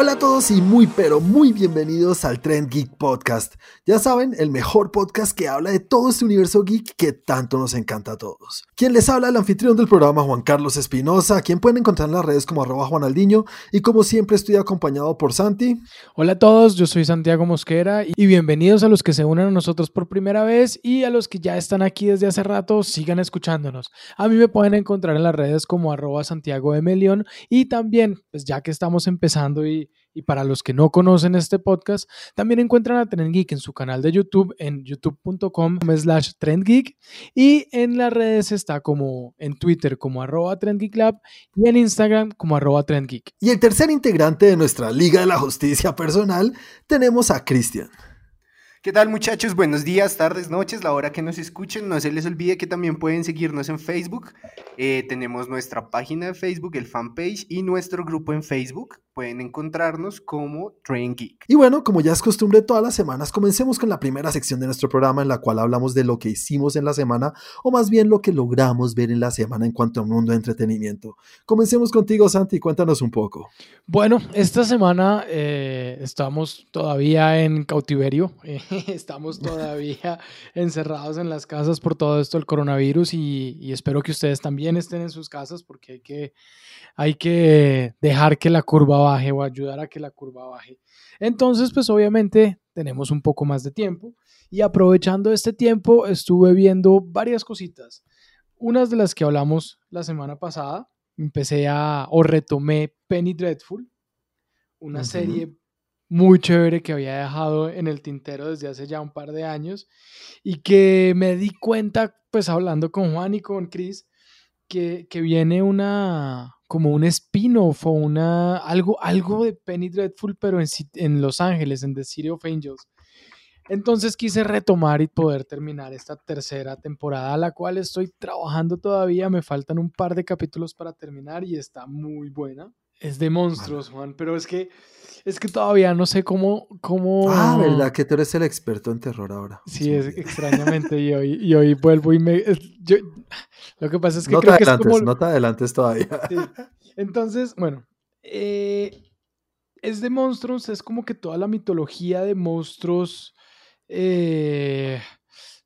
Hola a todos y muy pero muy bienvenidos al Trend Geek Podcast. Ya saben, el mejor podcast que habla de todo este universo geek que tanto nos encanta a todos. Quien les habla, el anfitrión del programa Juan Carlos Espinosa, quien pueden encontrar en las redes como arroba Juanaldiño y como siempre estoy acompañado por Santi. Hola a todos, yo soy Santiago Mosquera y bienvenidos a los que se unen a nosotros por primera vez y a los que ya están aquí desde hace rato, sigan escuchándonos. A mí me pueden encontrar en las redes como arroba Santiago de Melión y también, pues ya que estamos empezando y y, para los que no conocen este podcast, también encuentran a Trend Geek en su canal de YouTube en youtube.com slash trendgeek y en las redes está como en Twitter como arroba trendgeeklab y en Instagram como arroba trendgeek. Y el tercer integrante de nuestra Liga de la Justicia Personal tenemos a Cristian. ¿Qué tal muchachos? Buenos días, tardes, noches, la hora que nos escuchen. No se les olvide que también pueden seguirnos en Facebook. Eh, tenemos nuestra página de Facebook, el fanpage y nuestro grupo en Facebook pueden encontrarnos como Train Geek. Y bueno, como ya es costumbre todas las semanas, comencemos con la primera sección de nuestro programa en la cual hablamos de lo que hicimos en la semana o más bien lo que logramos ver en la semana en cuanto a mundo de entretenimiento. Comencemos contigo, Santi, cuéntanos un poco. Bueno, esta semana eh, estamos todavía en cautiverio, estamos todavía encerrados en las casas por todo esto del coronavirus y, y espero que ustedes también estén en sus casas porque hay que hay que dejar que la curva baje o ayudar a que la curva baje. Entonces, pues obviamente tenemos un poco más de tiempo y aprovechando este tiempo estuve viendo varias cositas. Unas de las que hablamos la semana pasada, empecé a o retomé Penny Dreadful, una serie muy chévere que había dejado en el tintero desde hace ya un par de años y que me di cuenta, pues hablando con Juan y con Chris, que, que viene una, como un spin-off o una, algo, algo de Penny Dreadful, pero en, en Los Ángeles, en The City of Angels. Entonces quise retomar y poder terminar esta tercera temporada, la cual estoy trabajando todavía. Me faltan un par de capítulos para terminar y está muy buena. Es de monstruos, Juan, pero es que es que todavía no sé cómo, cómo... Ah, ¿verdad? Que tú eres el experto en terror ahora. Sí, es extrañamente. y, hoy, y hoy vuelvo y me... Yo, lo que pasa es que... No te adelantes, no te adelantes todavía. Entonces, bueno, eh, es de monstruos, es como que toda la mitología de monstruos eh,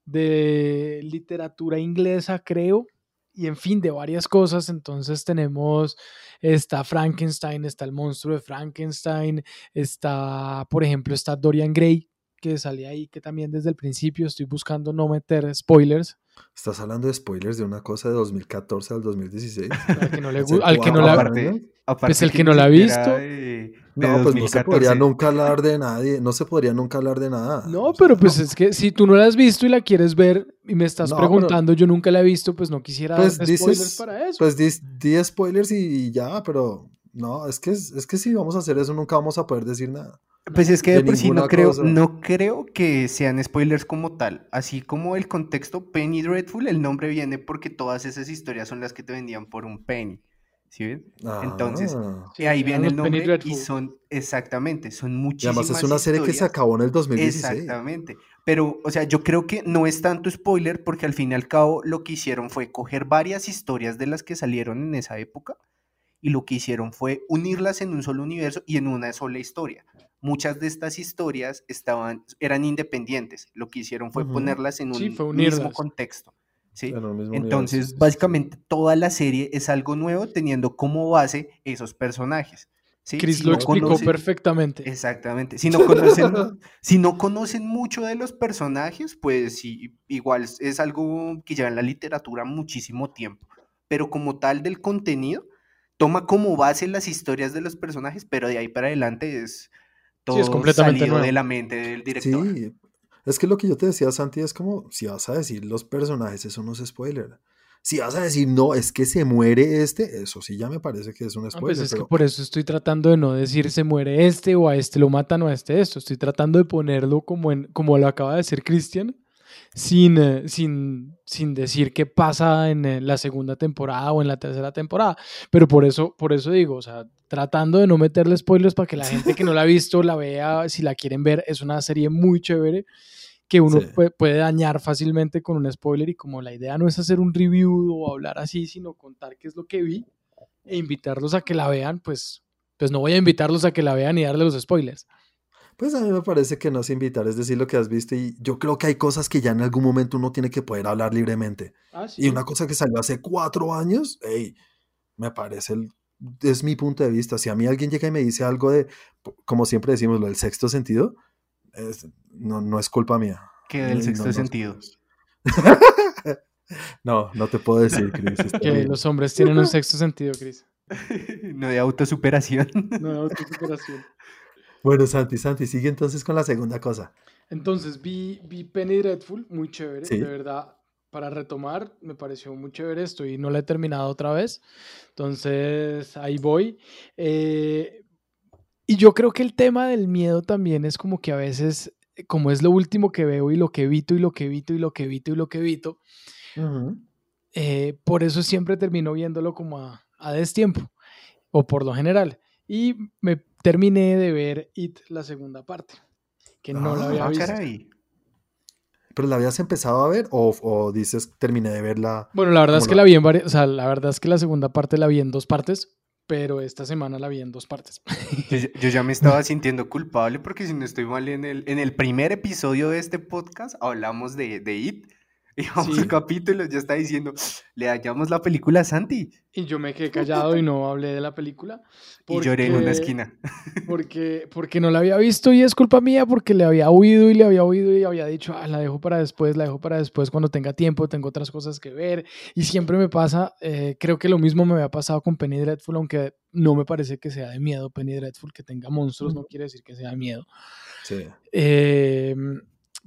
de literatura inglesa, creo, y en fin, de varias cosas. Entonces tenemos, está Frankenstein, está el monstruo de Frankenstein, está, por ejemplo, está Dorian Gray, que salía ahí, que también desde el principio estoy buscando no meter spoilers. Estás hablando de spoilers de una cosa de 2014 al 2016. Al que no le al que no la pues el que, no la ha visto. no, pues no se podría nunca hablar de nadie, no se podría nunca hablar de nada. No, pero pues es que si tú no la has visto y la quieres ver y me estás preguntando, yo nunca la he visto, pues no quisiera pues spoilers para eso. Pues di, spoilers y, ya, pero no, es que, es que si vamos a hacer eso nunca vamos a poder decir nada. Pues es que de, por sí no creo, no creo que sean spoilers como tal. Así como el contexto Penny Dreadful, el nombre viene porque todas esas historias son las que te vendían por un penny. ¿Sí ven? Entonces, ah. ahí viene el nombre y son, exactamente, son muchísimas Y además es una serie que se acabó en el 2016. Exactamente. Pero, o sea, yo creo que no es tanto spoiler porque al fin y al cabo lo que hicieron fue coger varias historias de las que salieron en esa época y lo que hicieron fue unirlas en un solo universo y en una sola historia muchas de estas historias estaban, eran independientes. Lo que hicieron fue ponerlas en un mismo contexto. ¿sí? Entonces, básicamente toda la serie es algo nuevo teniendo como base esos personajes. ¿sí? Chris lo explicó perfectamente. Exactamente. Si no, conocen, si no conocen mucho de los personajes, pues sí, igual es algo que lleva en la literatura muchísimo tiempo. Pero como tal del contenido, toma como base las historias de los personajes, pero de ahí para adelante es todo es completamente salido de la mente del director. Sí, es que lo que yo te decía, Santi, es como si vas a decir los personajes, eso no es spoiler. Si vas a decir, no, es que se muere este, eso sí ya me parece que es un pues spoiler. es que por eso estoy tratando de no decir se muere este o a este lo matan o a este esto. Estoy tratando de ponerlo como, en, como lo acaba de decir Cristian, sin, eh, sin, sin decir qué pasa en eh, la segunda temporada o en la tercera temporada. Pero por eso, por eso digo, o sea, tratando de no meterle spoilers para que la gente que no la ha visto la vea, si la quieren ver, es una serie muy chévere que uno puede, dañar fácilmente con un spoiler y como la idea no es hacer un review o hablar así, sino contar qué es lo que vi e invitarlos a que la vean, pues Pues no voy a invitarlos a que la vean y darle los spoilers. Pues a mí me parece que no es invitar, es decir lo que has visto y yo creo que hay cosas que ya en algún momento uno tiene que poder hablar libremente. Ah, Y una cosa que salió hace cuatro años, hey, me parece, el- es mi punto de vista. Si a mí alguien llega y me dice algo de, como siempre decimos, lo del sexto sentido, es- no, no es culpa mía. Que del no, sexto no sentido. No, no te puedo decir, Cris. Que los hombres tienen un sexto sentido, Chris. no de autosuperación. No de autosuperación. Bueno, Santi, Santi, sigue entonces con la segunda cosa. Entonces vi, vi Penny Dreadful, muy chévere, Sí. de verdad. Para retomar, me pareció muy chévere. Estoy, no la he terminado otra vez. Entonces, ahí voy. Eh, y yo creo que el tema del miedo también es como que a veces, como es lo último que veo y lo que evito y lo que evito y lo que evito y lo que evito, eh, por eso siempre termino viéndolo como a, a destiempo, o por lo general. Y me terminé de ver It, la segunda parte, que no la había Ah, visto. caray. ¿Pero la habías empezado a ver o, o dices terminé de verla? Bueno, la verdad es ¿Cómo que la- la vi en varias, o sea, la verdad es que la segunda parte la vi en dos partes, pero esta semana la vi en dos partes. Yo, ya- yo ya me estaba sintiendo culpable porque si no estoy mal en el, en el primer episodio de este podcast hablamos de, de It. Y vamos Sí. al capítulo, ya está diciendo, le hallamos la película a Santi. Y yo me quedé callado y no hablé de la película. Y lloré en una porque- esquina. Porque, porque no la había visto y es culpa mía porque le había oído y le había oído y había dicho, ah, la dejo para después, la dejo para después cuando tenga tiempo, tengo otras cosas que ver. Y siempre me pasa, eh, creo que lo mismo me había pasado con Penny Dreadful, aunque no me parece que sea de miedo Penny Dreadful, que tenga monstruos, no quiere decir que sea de miedo. Sí. Eh,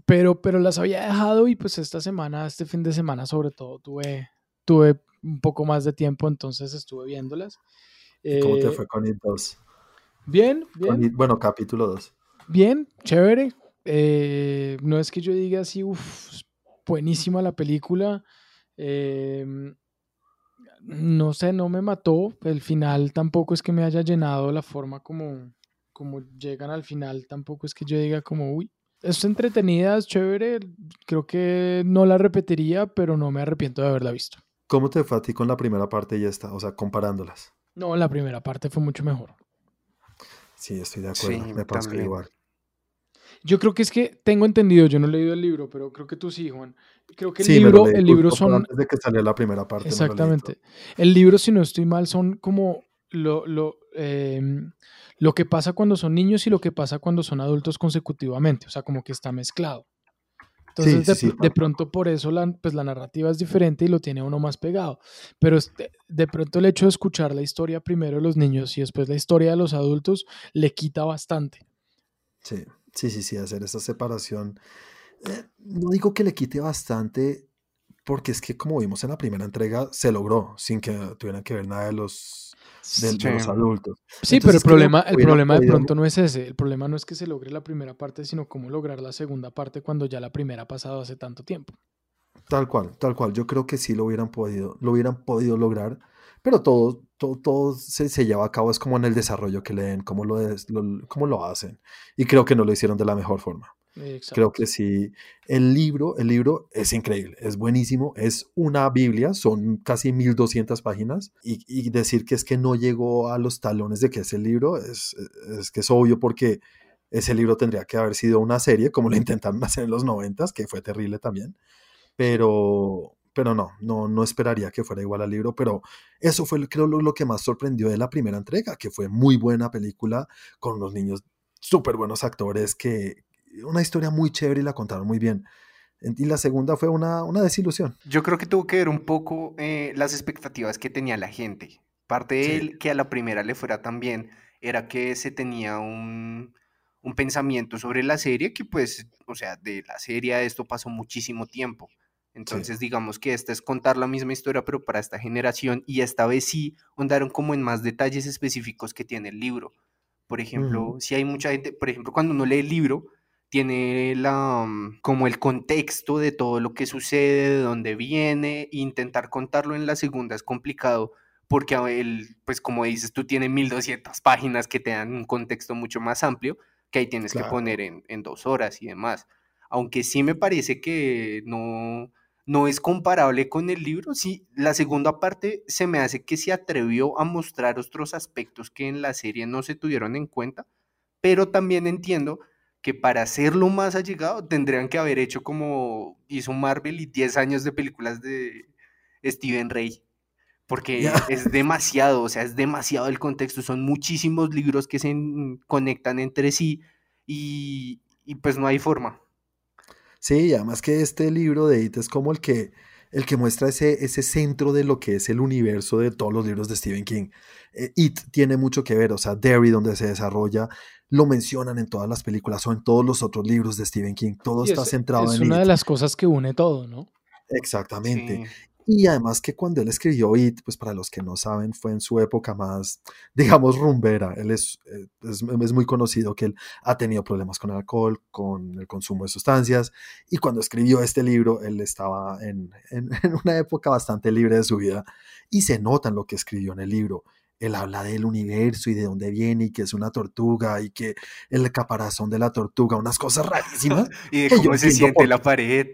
pero, pero las había dejado y pues esta semana, este fin de semana sobre todo, tuve, tuve un poco más de tiempo, entonces estuve viéndolas. ¿Y ¿Cómo te Eh, fue con It 2? Bien, bien. It- bueno, capítulo 2. Bien, chévere. Eh, no es que yo diga así, uff, buenísima la película. Eh, no sé, no me mató. El final tampoco es que me haya llenado la forma como, como llegan al final. Tampoco es que yo diga como, uy, es entretenida, es chévere. Creo que no la repetiría, pero no me arrepiento de haberla visto. ¿Cómo te fue a ti con la primera parte y esta? O sea, comparándolas. No, la primera parte fue mucho mejor. Sí, estoy de acuerdo. Sí, me pasó también. igual. Yo creo que es que tengo entendido, yo no he leído el libro, pero creo que tú sí, Juan. Creo que el Sí, me lo libro, leí el libro son, Antes de que saliera la primera parte. Exactamente. El libro, si no estoy mal, son como lo, lo, em, lo que pasa cuando son niños y lo que pasa cuando son adultos consecutivamente. O sea, como que está mezclado. Entonces, sí, de, sí, pr- de pronto por eso la, pues, la narrativa es diferente y lo tiene uno más pegado. Pero este- de pronto el hecho de escuchar la historia primero de los niños y después la historia de los adultos le quita bastante. Sí, sí, sí, sí, hacer esa separación. eh, no digo que le quite bastante, porque es que como vimos en la primera entrega, se logró sin que tuvieran que ver nada de los, de, de los Sí. adultos. Sí, pero el problema, el problema de pronto no es ese. El problema no es que se logre la primera parte, sino cómo lograr la segunda parte cuando ya la primera ha pasado hace tanto tiempo. Tal cual, tal cual. Yo creo que sí lo hubieran podido, lo hubieran podido lograr, pero todo, todo, todo se, se lleva a cabo, es como en el desarrollo que leen, cómo lo, des- lo- cómo lo hacen. Y creo que no lo hicieron de la mejor forma. Exacto. Creo que sí. El libro, el libro es increíble, es buenísimo, es una Biblia, son casi 1200 páginas y, y decir que es que no llegó a los talones de que es el libro es, es que es obvio porque ese libro tendría que haber sido una serie como lo intentaron hacer en los 90 que fue terrible también, pero pero no, no, no esperaría que fuera igual al libro, pero eso fue creo lo, lo que más sorprendió de la primera entrega, que fue muy buena película con unos niños súper buenos actores que una historia muy chévere y la contaron muy bien. En- Y la segunda fue una, una desilusión. Yo creo que tuvo que ver un poco eh, las expectativas que tenía la gente. Parte de Sí. él, que a la primera le fuera tan bien, era que se tenía un, un pensamiento sobre la serie que pues, o sea, de la serie a esto pasó muchísimo tiempo. Entonces, digamos que esta es contar la misma historia, pero para esta generación, y esta vez sí andaron como en más detalles específicos que tiene el libro. Por ejemplo, si hay mucha gente, por ejemplo, cuando uno lee el libro, tiene la, mm, como el contexto de todo lo que sucede, de dónde viene, e intentar contarlo en la segunda es complicado porque el, pues como dices, tú tienes 1200 páginas que te dan un contexto mucho más amplio que ahí tienes que poner en, en dos horas y demás. Aunque sí me parece que no, no es comparable con el libro. Sí, la segunda parte se me hace que se atrevió a mostrar otros aspectos que en la serie no se tuvieron en cuenta, pero también entiendo que para hacerlo más allegado tendrían que haber hecho como hizo Marvel y 10 años de películas de Steven Rey. Porque es demasiado, o sea, es demasiado el contexto. Son muchísimos libros que se conectan entre sí y, y pues no hay forma. Sí, además que este libro de It es como el que, el que muestra ese, ese centro de lo que es el universo de todos los libros de Stephen King. Eh, It tiene mucho que ver, o sea, Derry, donde se desarrolla, lo mencionan en todas las películas o en todos los otros libros de Stephen King. Todo está centrado en en Es una de las cosas que une todo, ¿no? Exactamente. Y además que cuando él escribió It, pues para los que no saben, fue en su época más, digamos, rumbera. Él es, eh, es, es, muy conocido que él ha tenido problemas con el alcohol, con el consumo de sustancias. Y cuando escribió este libro, él estaba en, en, una época bastante libre de su vida. Y se nota en lo que escribió en el libro. Él habla del universo y de dónde viene y que es una tortuga y que el caparazón de la tortuga, unas cosas rarísimas. y de cómo se siente la pared.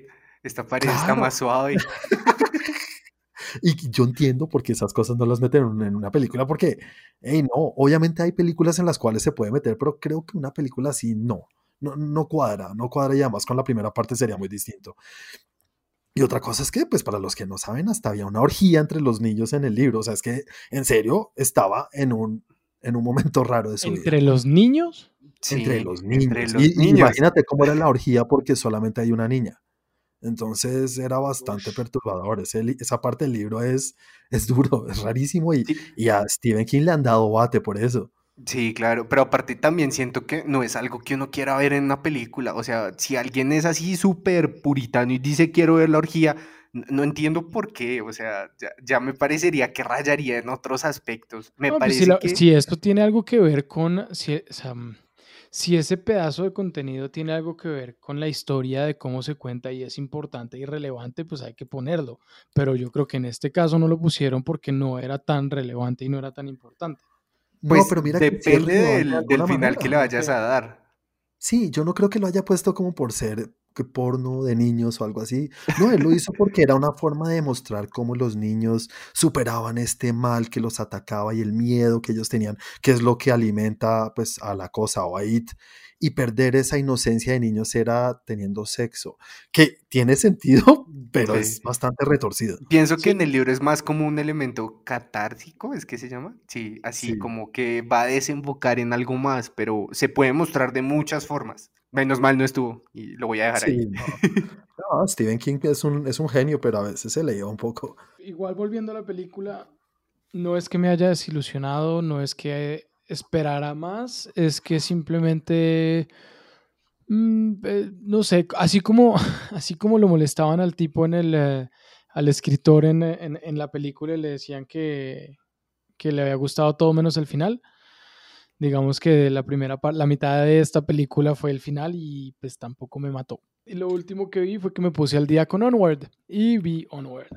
Esta pared está más suave. Y yo entiendo por qué esas cosas no las meten en una película, porque, hey, no, obviamente hay películas en las cuales se puede meter, pero creo que una película así no, no, no cuadra, no cuadra y además con la primera parte sería muy distinto. Y otra cosa es que, pues para los que no saben, hasta había una orgía entre los niños en el libro, o sea, es que en serio estaba en un, en un momento raro de su vida. ¿Entre los niños? entre los niños. Entre los niños. Imagínate cómo era la orgía porque solamente hay una niña. Entonces era bastante perturbador. esa parte del libro es, es duro, es rarísimo y, y, a Stephen King le han dado bate por eso. Sí, claro, pero aparte también siento que no es algo que uno quiera ver en una película. O sea, si alguien es así súper puritano y dice quiero ver la orgía, no entiendo por qué. O sea, ya, me parecería que rayaría en otros aspectos. Me pues parece si, que... si, esto tiene algo que ver con... Si, o sea, si ese pedazo de contenido tiene algo que ver con la historia de cómo se cuenta y es importante y relevante, pues hay que ponerlo. Pero yo creo que en este caso no lo pusieron porque no era tan relevante y no era tan importante. Pues pero mira depende del, del final que le vayas a dar. Sí, yo no creo que lo haya puesto como por ser porno de niños o algo así. No, él lo hizo porque era una forma de demostrar cómo los niños superaban este mal que los atacaba y el miedo que ellos tenían, que es lo que alimenta pues a la cosa o a it. Y perder esa inocencia de niños era teniendo sexo, que tiene sentido, pero es bastante retorcido. Pienso que en el libro es más como un elemento catártico, ¿es que se llama? Sí, así como que va a desembocar en algo más, pero se puede mostrar de muchas formas. Menos mal no estuvo y lo voy a dejar ahí. No. Stephen King es un, es un genio, pero a veces se le lleva un poco. Igual volviendo a la película, no es que me haya desilusionado, no es que esperara más, es que simplemente, mm, eh, no sé, así como, así como lo molestaban al tipo en el, eh, al escritor en, en, en, la película y le decían que, que le había gustado todo menos el final digamos que la primera la mitad de esta película fue el final y pues tampoco me mató. Y lo último que vi fue que me puse al día con Onward y vi Onward.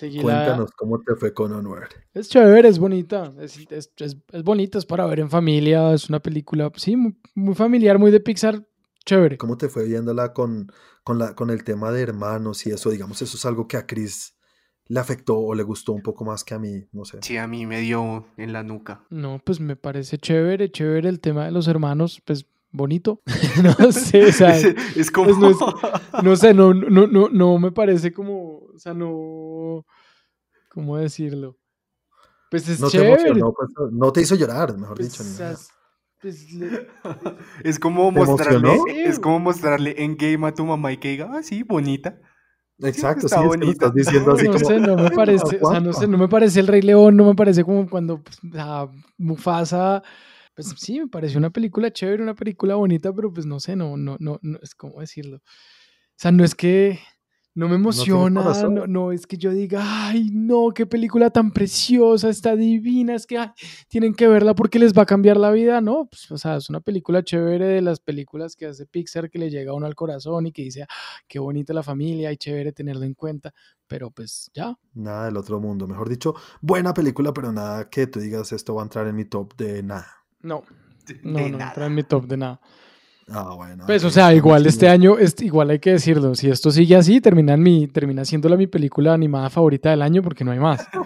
Cuéntanos cómo te fue con Onward. Es chévere, es bonita, es, es, es, bonita, es para ver en familia, es una película, sí, muy, familiar, muy de Pixar, chévere. ¿Cómo te fue viéndola con, con, la, con el tema de hermanos y eso? Digamos, eso es algo que a Chris le afectó o le gustó un poco más que a mí, no sé. Sí, a mí me dio en la nuca. No, pues me parece chévere, chévere el tema de los hermanos, pues bonito. no sé, o sea, es, como... Pues, no, sé, no, no, no, no me parece como, o sea, no, ¿cómo decirlo? Pues es no chévere. Te pues, no te hizo llorar, mejor pues, dicho. pues, es como mostrarle, es como mostrarle en game a tu mamá y que diga, ah, sí, bonita. Exacto, sí, estás diciendo así no como... Sé, no me parece, o sea, no sé, no me parece el Rey León, no me parece como cuando pues, Mufasa, pues sí, me pareció una película chévere, una película bonita, pero pues no sé, no, no, no, no es como decirlo. O sea, no es que no me emociona, no, no, es que yo diga, ay, no, qué película tan preciosa, está divina, es que tienen que verla porque les va a cambiar la vida, ¿no? Pues, o sea, es una película chévere de las películas que hace Pixar que le llega a uno al corazón y que dice, ah, qué bonita la familia y chévere tenerlo en cuenta, pero pues ya. Nada del otro mundo, mejor dicho, buena película, pero nada que tú digas esto va a entrar en mi top de nada. No, no, no entra en mi top de nada. Ah, bueno. Pues, o sea, igual este chido. año, este, igual hay que decirlo, si esto sigue así, termina, en mi, termina siéndola mi película animada favorita del año porque no hay más.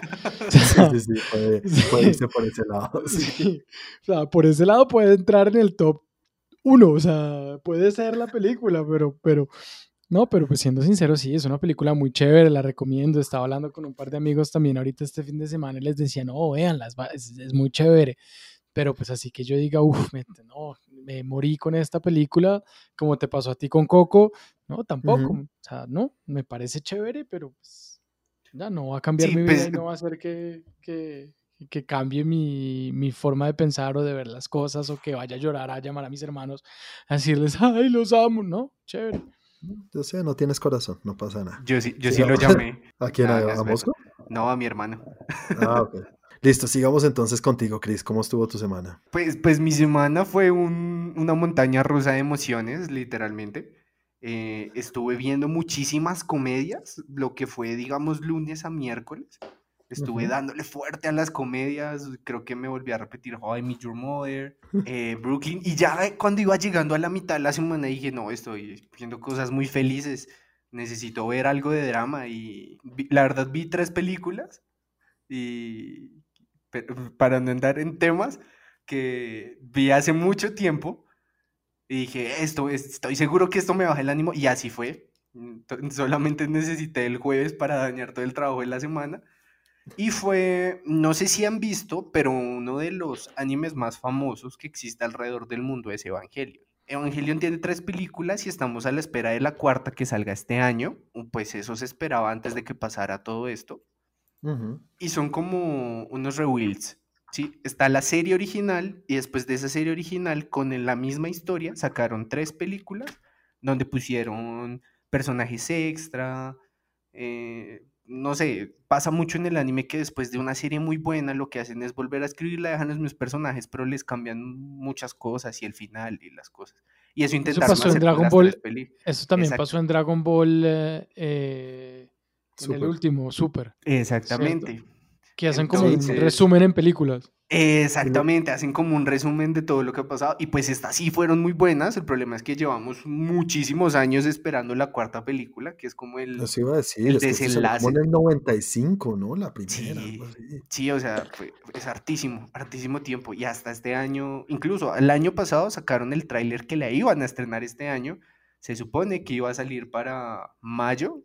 O Sí, sea, sí, sí, puede, Sí. puede irse por ese lado. sí. O sea, por ese lado puede entrar en el top uno, o sea, puede ser la película, pero, pero, no, pero pues siendo sincero, sí, es una película muy chévere, la recomiendo. Estaba hablando con un par de amigos también ahorita este fin de semana y les decía, no, véanla, es, es, muy chévere. Pero pues así que yo diga, uff, no, me morí con esta película, como te pasó a ti con Coco, no, tampoco. Ujú. O sea, no, me parece chévere, pero pues ya no va a cambiar Sí, mi vida pues, y no va a hacer que, que, que cambie mi, mi forma de pensar o de ver las cosas o que vaya a llorar, a llamar a mis hermanos, a decirles, ay, los amo, ¿no? Chévere. Yo sé, no tienes corazón, no pasa nada. Yo sí, yo Sí, sí lo llamé. ¿A quién? ¿A, Hagas a ver. Mosco? No, a mi hermano. Ah, ok. Listo, sigamos entonces contigo, Chris. ¿Cómo estuvo tu semana? Pues, pues mi semana fue un- una montaña rusa de emociones, literalmente. Eh, estuve viendo muchísimas comedias, lo que fue, digamos, lunes a miércoles. Estuve Ujú. dándole fuerte a las comedias, creo que me volví a repetir How I Met Your Mother, eh, Brooklyn, y ya eh, cuando iba llegando a la mitad de la semana dije, no, estoy viendo cosas muy felices, necesito ver algo de drama, y vi- la verdad vi tres películas, y para no andar en temas que vi hace mucho tiempo, y dije, esto, es- estoy seguro que esto me baja el ánimo, y así fue. Solamente necesité el jueves para dañar todo el trabajo de la semana. Y fue, no sé si han visto, pero uno de los animes más famosos que existe alrededor del mundo es Evangelion. Evangelion tiene tres películas y estamos a la espera de la cuarta que salga este año. Pues eso se esperaba antes de que pasara todo esto. Y son como unos rebuilds. ¿sí? Está la serie original y después de esa serie original, con la misma historia, sacaron tres películas donde pusieron personajes extra. eh, no sé, pasa mucho en el anime que después de una serie muy buena lo que hacen es volver a escribirla, dejan los mismos personajes, pero les cambian muchas cosas y el final y las cosas. Y eso intentaron pasó en hacer con Dragon las Ball. Eso también Exacto. pasó en Dragon Ball, eh, eh, en el Súper. último, Super, Exactamente. que hacen como un resumen en películas. Exactamente, hacen como un resumen de todo lo que ha pasado y pues estas sí fueron muy buenas, el problema es que llevamos muchísimos años esperando la cuarta película, que es como el... Eso iba a decir. el desenlace. como en el 95, ¿no? La primera. Sí, sí, o sea, fue- es hartísimo, hartísimo tiempo y hasta este año, incluso el año pasado sacaron el tráiler que la iban a estrenar este año, se supone que iba a salir para mayo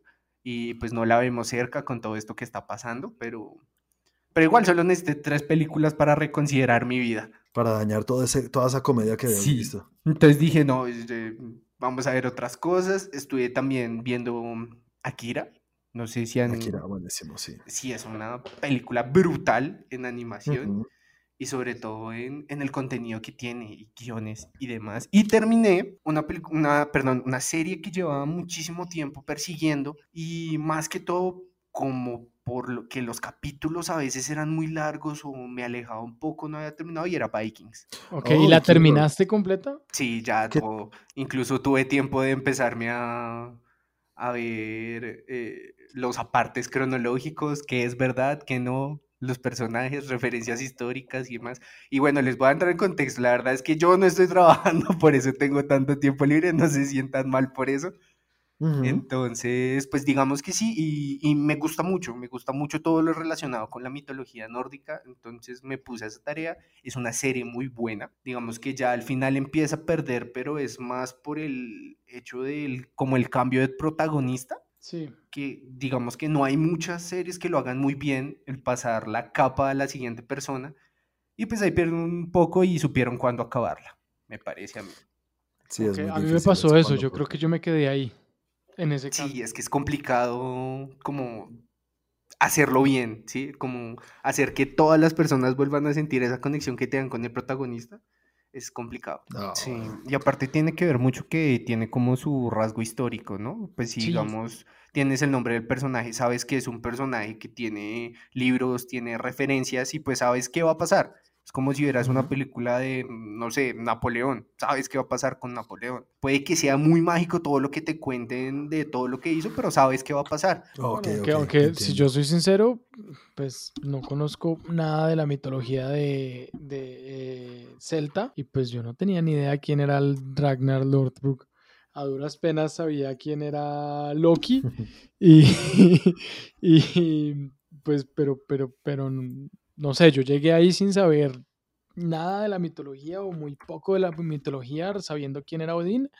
y pues no la vemos cerca con todo esto que está pasando, pero... Pero igual solo necesité tres películas para reconsiderar mi vida. Para dañar todo ese, toda esa comedia que habías Sí. visto. Entonces dije, no, este, vamos a ver otras cosas. Estuve también viendo Akira. No sé si han... Akira, buenísimo, sí. Sí, es una película brutal en animación Ujú. Y sobre todo en, en el contenido que tiene y guiones y demás. Y terminé una, una, perdón, una serie que llevaba muchísimo tiempo persiguiendo y más que todo como por lo que los capítulos a veces eran muy largos o me alejaba un poco, no había terminado y era Vikings. Ok, Oh, ¿y la terminaste completa? Sí, ya todo. Incluso tuve tiempo de empezarme a, a ver eh, los apartes cronológicos, qué es verdad, qué no, los personajes, referencias históricas y demás. Y bueno, les voy a entrar en contexto. La verdad es que yo no estoy trabajando, por eso tengo tanto tiempo libre, no se sientan mal por eso. Entonces, pues digamos que sí, y, y me gusta mucho, me gusta mucho todo lo relacionado con la mitología nórdica, entonces me puse a esa tarea, es una serie muy buena, digamos que ya al final empieza a perder, pero es más por el hecho del, como el cambio de protagonista, Sí. que digamos que no hay muchas series que lo hagan muy bien, el pasar la capa a la siguiente persona, y pues ahí pierden un poco y supieron cuándo acabarla, me parece a mí. Sí, es Ok, muy a mí me pasó eso, yo creo que yo me quedé ahí, en ese Sí, cambio. es que es complicado como hacerlo bien, ¿sí? Como hacer que todas las personas vuelvan a sentir esa conexión que tengan con el protagonista. Es complicado. Sí, y aparte tiene que ver mucho que tiene como su rasgo histórico, ¿no? Pues si Sí. digamos, tienes el nombre del personaje, sabes que es un personaje que tiene libros, tiene referencias y pues sabes qué va a pasar. Es como si vieras una película de, no sé, Napoleón. Sabes qué va a pasar con Napoleón. Puede que sea muy mágico todo lo que te cuenten de todo lo que hizo, pero sabes qué va a pasar. aunque, si yo soy sincero, pues no conozco nada de la mitología de, eh, Celta y pues yo no tenía ni idea quién era el Ragnar Lordbrok. A duras penas sabía quién era Loki y, y pues, pero, pero, pero no sé, yo llegué ahí sin saber nada de la mitología o muy poco de la mitología, sabiendo quién era Odín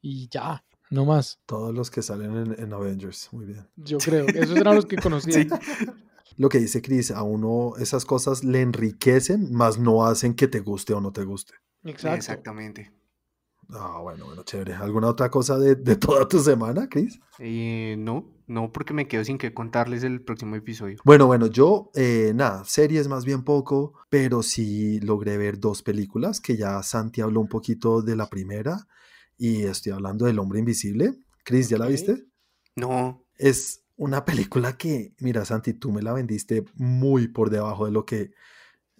y ya, no más. Todos los que salen en, Avengers, muy bien. Yo creo, esos eran los que conocía. Lo que dice Chris, a uno esas cosas le enriquecen, más no hacen que te guste o no te guste. Exactamente. Ah, bueno, bueno, chévere. ¿Alguna otra cosa de, toda tu semana, Chris? Eh, no, no, porque me quedo sin que contarles el próximo episodio. Bueno, bueno, yo, eh, nada, series más bien poco, pero sí logré ver dos películas, que ya Santi habló un poquito de la primera, y estoy hablando del Hombre Invisible. Chris, ¿ya la viste? No. Es una película que, mira, Santi, tú me la vendiste muy por debajo de lo que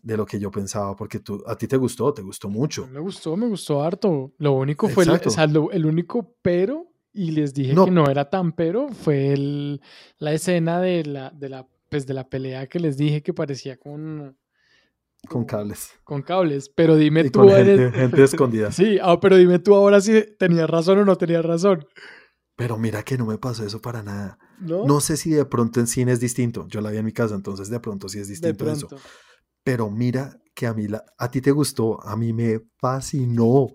de lo que yo pensaba, porque tú, a ti te gustó, te gustó mucho. Me gustó, me gustó harto. Lo único fue, el, único pero, y les dije que no era tan pero, fue el, la escena de la, de, la, pues de la pelea que les dije que parecía con... Con cables. Con cables, pero dime tú... gente, escondida. Sí, ah, pero dime tú ahora si tenías razón o no tenías razón. Pero mira que no me pasó eso para nada. ¿No? no sé si de pronto en cine es distinto. Yo la vi en mi casa, entonces de pronto sí es distinto eso. Pero mira que a mí, la, a ti te gustó, a mí me fascinó.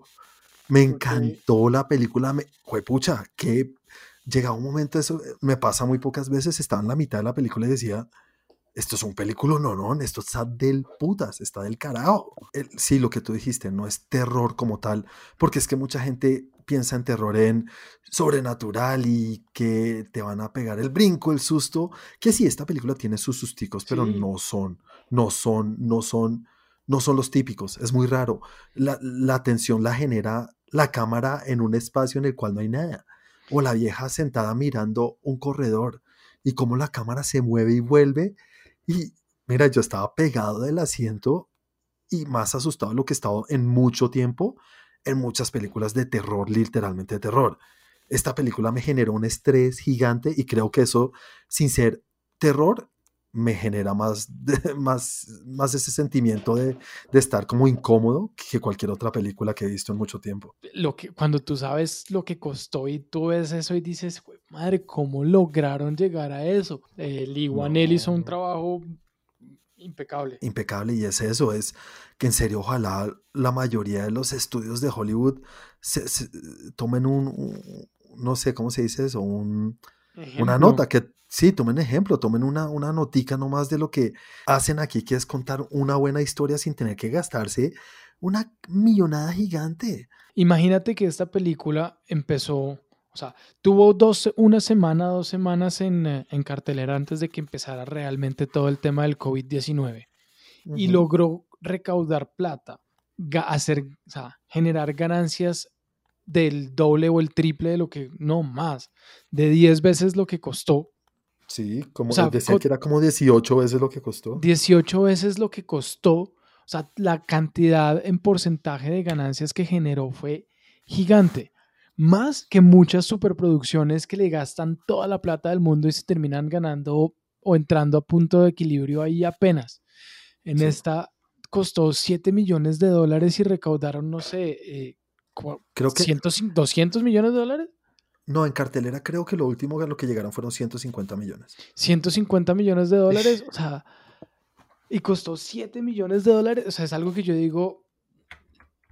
Me encantó la película. Me, pucha, que llega un momento, eso me pasa muy pocas veces, estaba en la mitad de la película y decía, esto es un película, no, no, esto está del putas, está del carajo. sí, lo que tú dijiste, no es terror como tal, porque es que mucha gente piensa en terror en sobrenatural y que te van a pegar el brinco, el susto, que sí, esta película tiene sus susticos, pero no son, no son, no son, no son los típicos, es muy raro. La, la atención la genera la cámara en un espacio en el cual no hay nada, o la vieja sentada mirando un corredor y cómo la cámara se mueve y vuelve y mira, yo estaba pegado del asiento y más asustado de lo que he estado en mucho tiempo en muchas películas de terror, literalmente de terror. Esta película me generó un estrés gigante y creo que eso, sin ser terror, me genera más, más, más ese sentimiento de, de, estar como incómodo que cualquier otra película que he visto en mucho tiempo. Lo que, cuando tú sabes lo que costó y tú ves eso y dices, madre, ¿cómo lograron llegar a eso? Eh, Lee Wan hizo un trabajo impecable. Impecable y es eso, es que en serio ojalá la mayoría de los estudios de Hollywood se, tomen un, no sé cómo se dice eso, un, una nota que sí, tomen ejemplo, tomen una, una notica nomás de lo que hacen aquí, que es contar una buena historia sin tener que gastarse una millonada gigante. Imagínate que esta película empezó o sea, tuvo dos, una semana, dos semanas en, eh, en, cartelera antes de que empezara realmente todo el tema del COVID-19 y logró recaudar plata, hacer, o sea, generar ganancias del doble o el triple de lo que, no más, de 10 veces lo que costó. Sí, como decía que era como 18 veces lo que costó. 18 veces lo que costó. O sea, la cantidad en porcentaje de ganancias que generó fue gigante más que muchas superproducciones que le gastan toda la plata del mundo y se terminan ganando o entrando a punto de equilibrio ahí apenas. En esta costó 7 millones de dólares y recaudaron, no sé, eh, creo que 200 millones de dólares. No, en cartelera creo que lo último a lo que llegaron fueron 150 millones. 150 millones de dólares, o sea, y costó 7 millones de dólares, o sea, es algo que yo digo,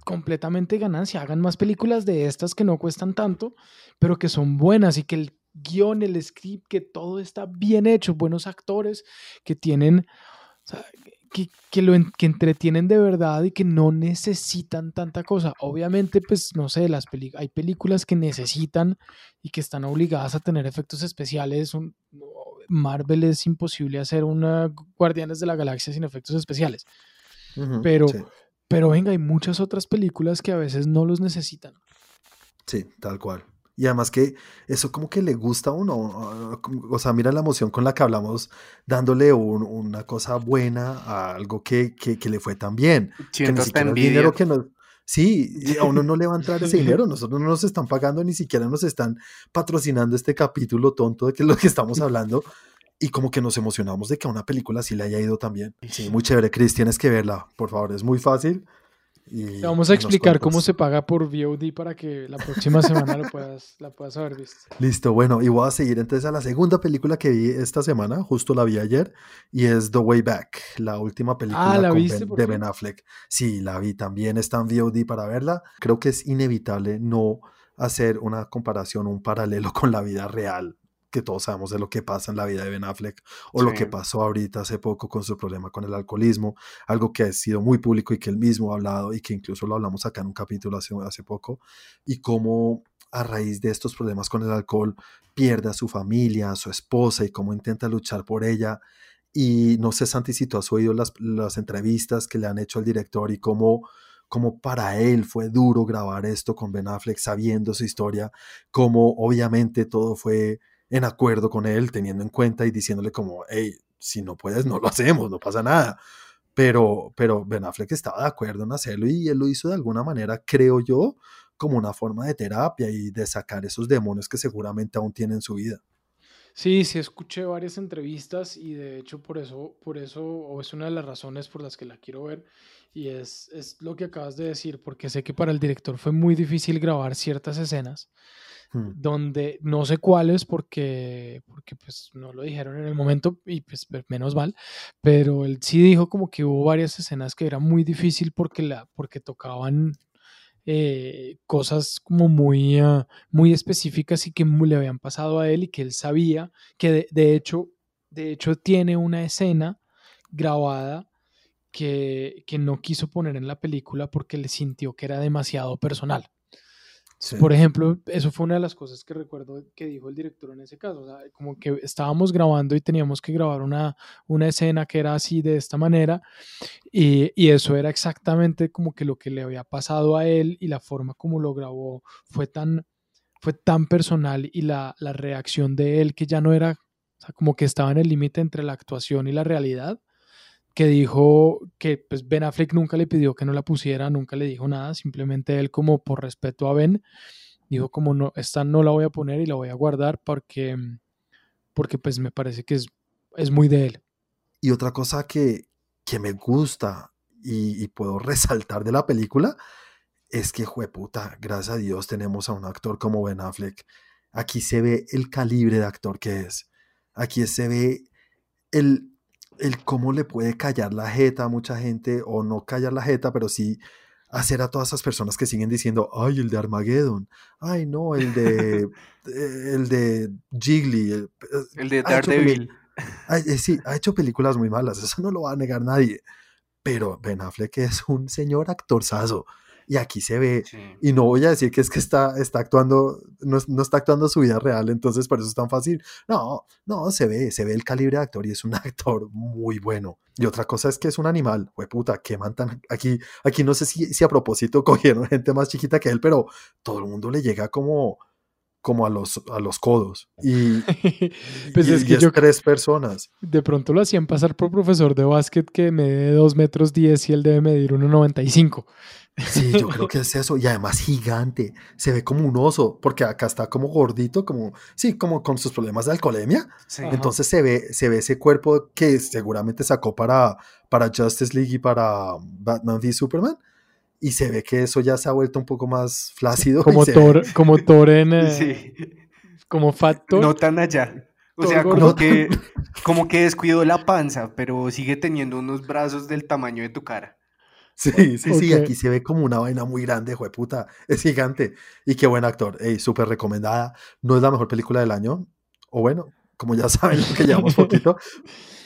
completamente ganancia. Hagan más películas de estas que no cuestan tanto, pero que son buenas y que el guion, el script, que todo está bien hecho, buenos actores que tienen, que, lo, que entretienen de verdad y que no necesitan tanta cosa. Obviamente, pues no sé, las hay películas que necesitan y que están obligadas a tener efectos especiales. Marvel es imposible hacer una Guardianes de la Galaxia sin efectos especiales. pero, pero venga, hay muchas otras películas que a veces no los necesitan. Sí, tal cual. Y además que eso como que le gusta a uno. O sea, mira la emoción con la que hablamos, dándole una cosa buena a algo que, que, le fue tan bien. que ni siquiera dinero que nos... Sí, a uno no le va a entrar ese dinero, nosotros no nos están pagando, ni siquiera nos están patrocinando este capítulo tonto de que lo que estamos hablando. Y como que nos emocionamos de que a una película sí le haya ido también. Sí, muy chévere, Chris, tienes que verla, por favor, es muy fácil vamos a explicar cómo se paga por VOD para que la próxima semana lo puedas, la puedas haber visto. Listo, bueno, y voy a seguir entonces a la segunda película que vi esta semana, justo la vi ayer, y es The Way Back, la última película ah, de Ben Affleck. Sí, la vi también, está en VOD para verla. Creo que es inevitable no hacer una comparación, un paralelo con la vida real que todos sabemos de lo que pasa en la vida de Ben Affleck o lo que pasó ahorita hace poco con su problema con el alcoholismo, algo que ha sido muy público y que él mismo ha hablado y que incluso lo hablamos acá en un capítulo hace, hace poco, y cómo a raíz de estos problemas con el alcohol pierde a su familia, a su esposa y cómo intenta luchar por ella. Y no sé, Santi, si tú has oído las, las entrevistas que le han hecho al director y cómo cómo para él fue duro grabar esto con Ben Affleck sabiendo su historia, cómo obviamente todo fue en acuerdo con él, teniendo en cuenta y diciéndole como, hey, si no puedes, no lo hacemos, no pasa nada. Pero, pero Ben Affleck estaba de acuerdo en hacerlo y él lo hizo de alguna manera, creo yo, como una forma de terapia y de sacar esos demonios que seguramente aún tiene en su vida. Sí, sí, escuché varias entrevistas y de hecho por eso, por eso, o es una de las razones por las que la quiero ver, y es, es lo que acabas de decir, porque sé que para el director fue muy difícil grabar ciertas escenas Hmm. donde no sé cuáles porque, porque pues no lo dijeron en el momento y pues menos mal, pero él sí dijo como que hubo varias escenas que era muy difícil porque, la, porque tocaban eh, cosas como muy, ah, muy específicas y que le habían pasado a él y que él sabía que de, hecho, de hecho tiene una escena grabada que, que no quiso poner en la película porque le sintió que era demasiado personal. Por ejemplo, eso fue una de las cosas que recuerdo que dijo el director en ese caso. O sea, como que estábamos grabando y teníamos que grabar una, una escena que era así de esta manera. Y, y, eso era exactamente como que lo que le había pasado a él y la forma como lo grabó fue tan, fue tan personal y la, la reacción de él que ya no era, o sea, como que estaba en el límite entre la actuación y la realidad que dijo que pues Ben Affleck nunca le pidió que no la pusiera, nunca le dijo nada, simplemente él como por respeto a Ben dijo como no, esta no la voy a poner y la voy a guardar porque, porque pues me parece que es, es muy de él. Y otra cosa que, que me gusta y, y, puedo resaltar de la película es que, jueputa, gracias a Dios tenemos a un actor como Ben Affleck. Aquí se ve el calibre de actor que es. Aquí se ve el, el cómo le puede callar la jeta a mucha gente, o no callar la jeta, pero sí hacer a todas esas personas que siguen diciendo, ay, el de Armageddon, ay, no, el de, eh, el de Jiggly, el, de Daredevil. Eh, sí, ha hecho películas muy malas, eso no lo va a negar nadie, pero Ben Affleck es un señor actorzazo y aquí se ve, y no voy a decir que es que está, está actuando, no, no, está actuando su vida real, entonces por eso es tan fácil. No, no, se ve, se ve el calibre de actor y es un actor muy bueno. Y otra cosa es que es un animal, puta, que mantan aquí, aquí no sé si, si a propósito cogieron gente más chiquita que él, pero todo el mundo le llega como como a los, a los codos. Y, pues es que yo, tres personas. De pronto lo hacían pasar por profesor de básquet que mide 2 metros 10 y él debe medir 1,95. Sí, yo creo que es eso. Y además gigante. Se ve como un oso, porque acá está como gordito, como, sí, como con sus problemas de alcoholemia. Entonces se ve, se ve ese cuerpo que seguramente sacó para, para Justice League y para Batman v Superman y se ve que eso ya se ha vuelto un poco más flácido. Como, Thor, como Thor en... Eh, sí. Como Factor. No tan allá. O sea, como que, como que descuidó la panza, pero sigue teniendo unos brazos del tamaño de tu cara. Sí, sí, sí, aquí se ve como una vaina muy grande, puta, es gigante. Y qué buen actor, ey, súper recomendada. No es la mejor película del año, o bueno, como ya saben, que llevamos poquito,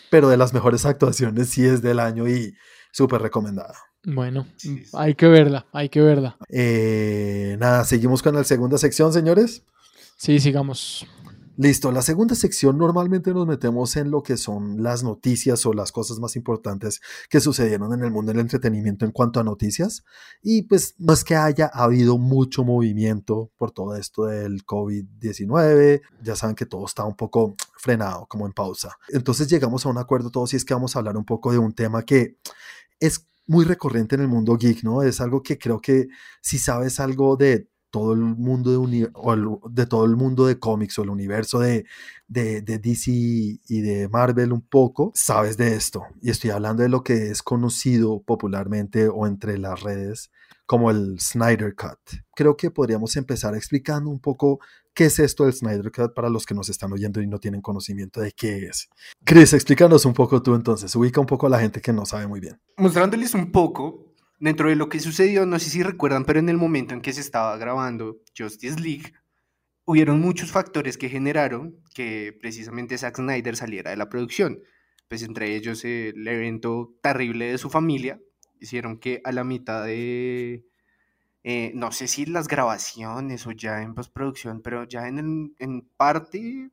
pero de las mejores actuaciones sí es del año y súper recomendada. Bueno, hay que verla, hay que verla. Eh, nada, seguimos con la segunda sección, señores. Sí, sigamos. Listo, la segunda sección normalmente nos metemos en lo que son las noticias o las cosas más importantes que sucedieron en el mundo del entretenimiento en cuanto a noticias. Y pues no es que haya habido mucho movimiento por todo esto del COVID-19, ya saben que todo está un poco frenado, como en pausa. Entonces llegamos a un acuerdo todos y es que vamos a hablar un poco de un tema que es muy recurrente en el mundo geek, ¿no? Es algo que creo que si sabes algo de todo el mundo de, de todo el mundo de cómics o el universo de, de, de, DC y de Marvel un poco, sabes de esto. Y estoy hablando de lo que es conocido popularmente o entre las redes como el Snyder Cut. Creo que podríamos empezar explicando un poco qué es esto del Snyder Cut para los que nos están oyendo y no tienen conocimiento de qué es. Chris, explícanos un poco tú entonces, ubica un poco a la gente que no sabe muy bien. Mostrándoles un poco, dentro de lo que sucedió, no sé si recuerdan, pero en el momento en que se estaba grabando Justice League, hubieron muchos factores que generaron que precisamente Zack Snyder saliera de la producción. Pues entre ellos el evento terrible de su familia, hicieron que a la mitad de, eh, no sé si las grabaciones o ya en postproducción, pero ya en, en parte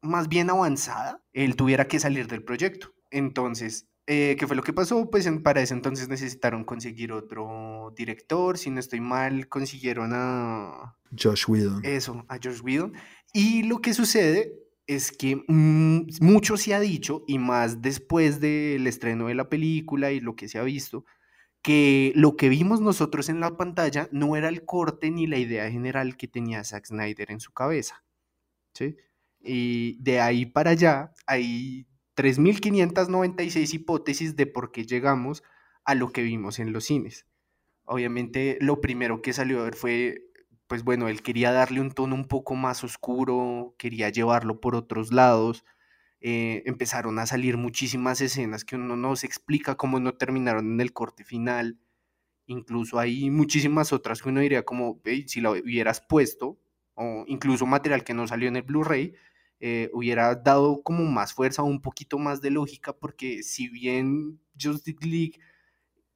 más bien avanzada, él tuviera que salir del proyecto. Entonces, eh, ¿Qué fue lo que pasó? Pues para ese entonces necesitaron conseguir otro director. Si no estoy mal, consiguieron a. Josh Whedon. Eso, a Josh Whedon. Y lo que sucede es que mm, mucho se ha dicho, y más después del estreno de la película y lo que se ha visto, que lo que vimos nosotros en la pantalla no era el corte ni la idea general que tenía Zack Snyder en su cabeza. ¿sí? Y de ahí para allá hay 3.596 hipótesis de por qué llegamos a lo que vimos en los cines. Obviamente lo primero que salió a ver fue, pues bueno, él quería darle un tono un poco más oscuro, quería llevarlo por otros lados. Eh, empezaron a salir muchísimas escenas que uno no se explica cómo no terminaron en el corte final. Incluso hay muchísimas otras que uno diría como, si lo hubieras puesto, o incluso material que no salió en el Blu-ray, eh, hubiera dado como más fuerza, un poquito más de lógica, porque si bien Justice League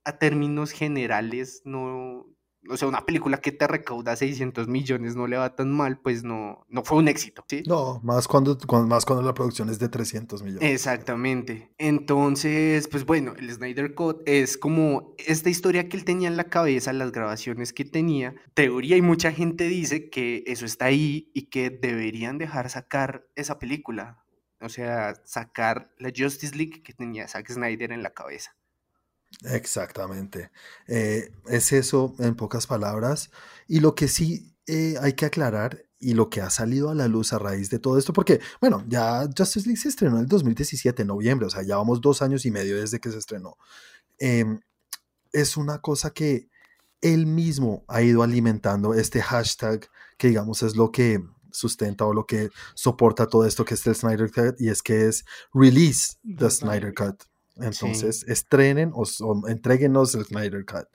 a términos generales no, o sea, una película que te recauda 600 millones no le va tan mal, pues no, no fue un éxito. ¿sí? No, más cuando, más cuando la producción es de 300 millones. Exactamente. Entonces, pues bueno, el Snyder Cut es como esta historia que él tenía en la cabeza, las grabaciones que tenía. Teoría y mucha gente dice que eso está ahí y que deberían dejar sacar esa película. O sea, sacar la Justice League que tenía Zack Snyder en la cabeza. Exactamente. Eh, es eso en pocas palabras. Y lo que sí eh, hay que aclarar y lo que ha salido a la luz a raíz de todo esto, porque, bueno, ya Justice League se estrenó en el 2017, en noviembre, o sea, ya vamos dos años y medio desde que se estrenó. Em, es una cosa que él mismo ha ido alimentando este hashtag, que digamos es lo que sustenta o lo que soporta todo esto que es el Snyder Cut, y es que es Release the Snyder Cut. Entonces, estrenen o, entreguenos el Snyder Cut.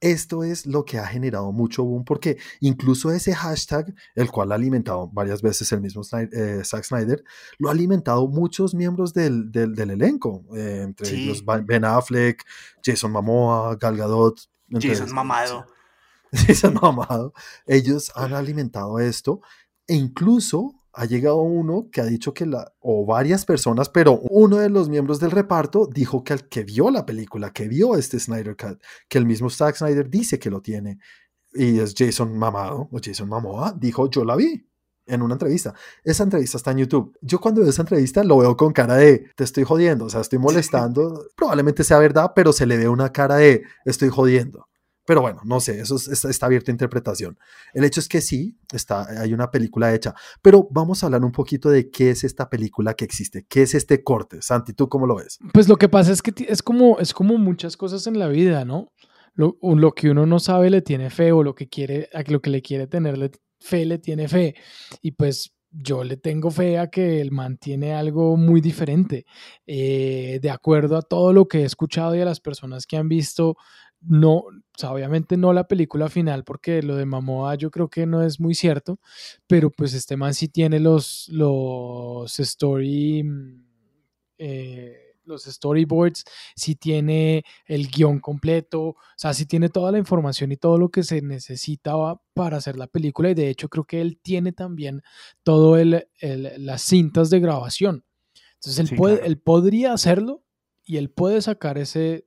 Esto es lo que ha generado mucho boom porque incluso ese hashtag, el cual ha alimentado varias veces el mismo eh, Zack Snyder, lo ha alimentado muchos miembros del, del, elenco, eh, entre ellos Ben Affleck, Jason Momoa, Gal Gadot. Jason Mamado. Jason Mamado. Ellos han alimentado esto e incluso ha llegado uno que ha dicho que la, o varias personas, pero uno de los miembros del reparto dijo que el que vio la película, que vio este Snyder Cut, que el mismo Zack Snyder dice que lo tiene, y es Jason Mamado, o Jason Mamoa, dijo, yo la vi en una entrevista. Esa entrevista está en YouTube. Yo cuando veo esa entrevista lo veo con cara de, te estoy jodiendo, o sea, estoy molestando, probablemente sea verdad, pero se le ve una cara de, estoy jodiendo. Pero bueno, no sé, eso está, abierto a interpretación. El hecho es que sí, está, hay una película hecha, pero vamos a hablar un poquito de qué es esta película que existe, qué es este corte. Santi, ¿tú cómo lo ves? Pues lo que pasa es que es como, es como muchas cosas en la vida, ¿no? Lo, lo que uno no sabe le tiene fe o lo que, quiere, lo que le quiere tener fe le tiene fe. Y pues yo le tengo fe a que el man tiene algo muy diferente. Eh, de acuerdo a todo lo que he escuchado y a las personas que han visto no, o sea, obviamente no la película final, porque lo de Mamoa yo creo que no es muy cierto, pero pues este man sí tiene los, los story, mm, eh, los storyboards, si tiene el guion completo, o sea, si tiene toda la información y todo lo que se necesitaba para hacer la película. Y de hecho creo que él tiene también todo el, las cintas de grabación. Entonces él, puede, él podría hacerlo y él puede sacar ese,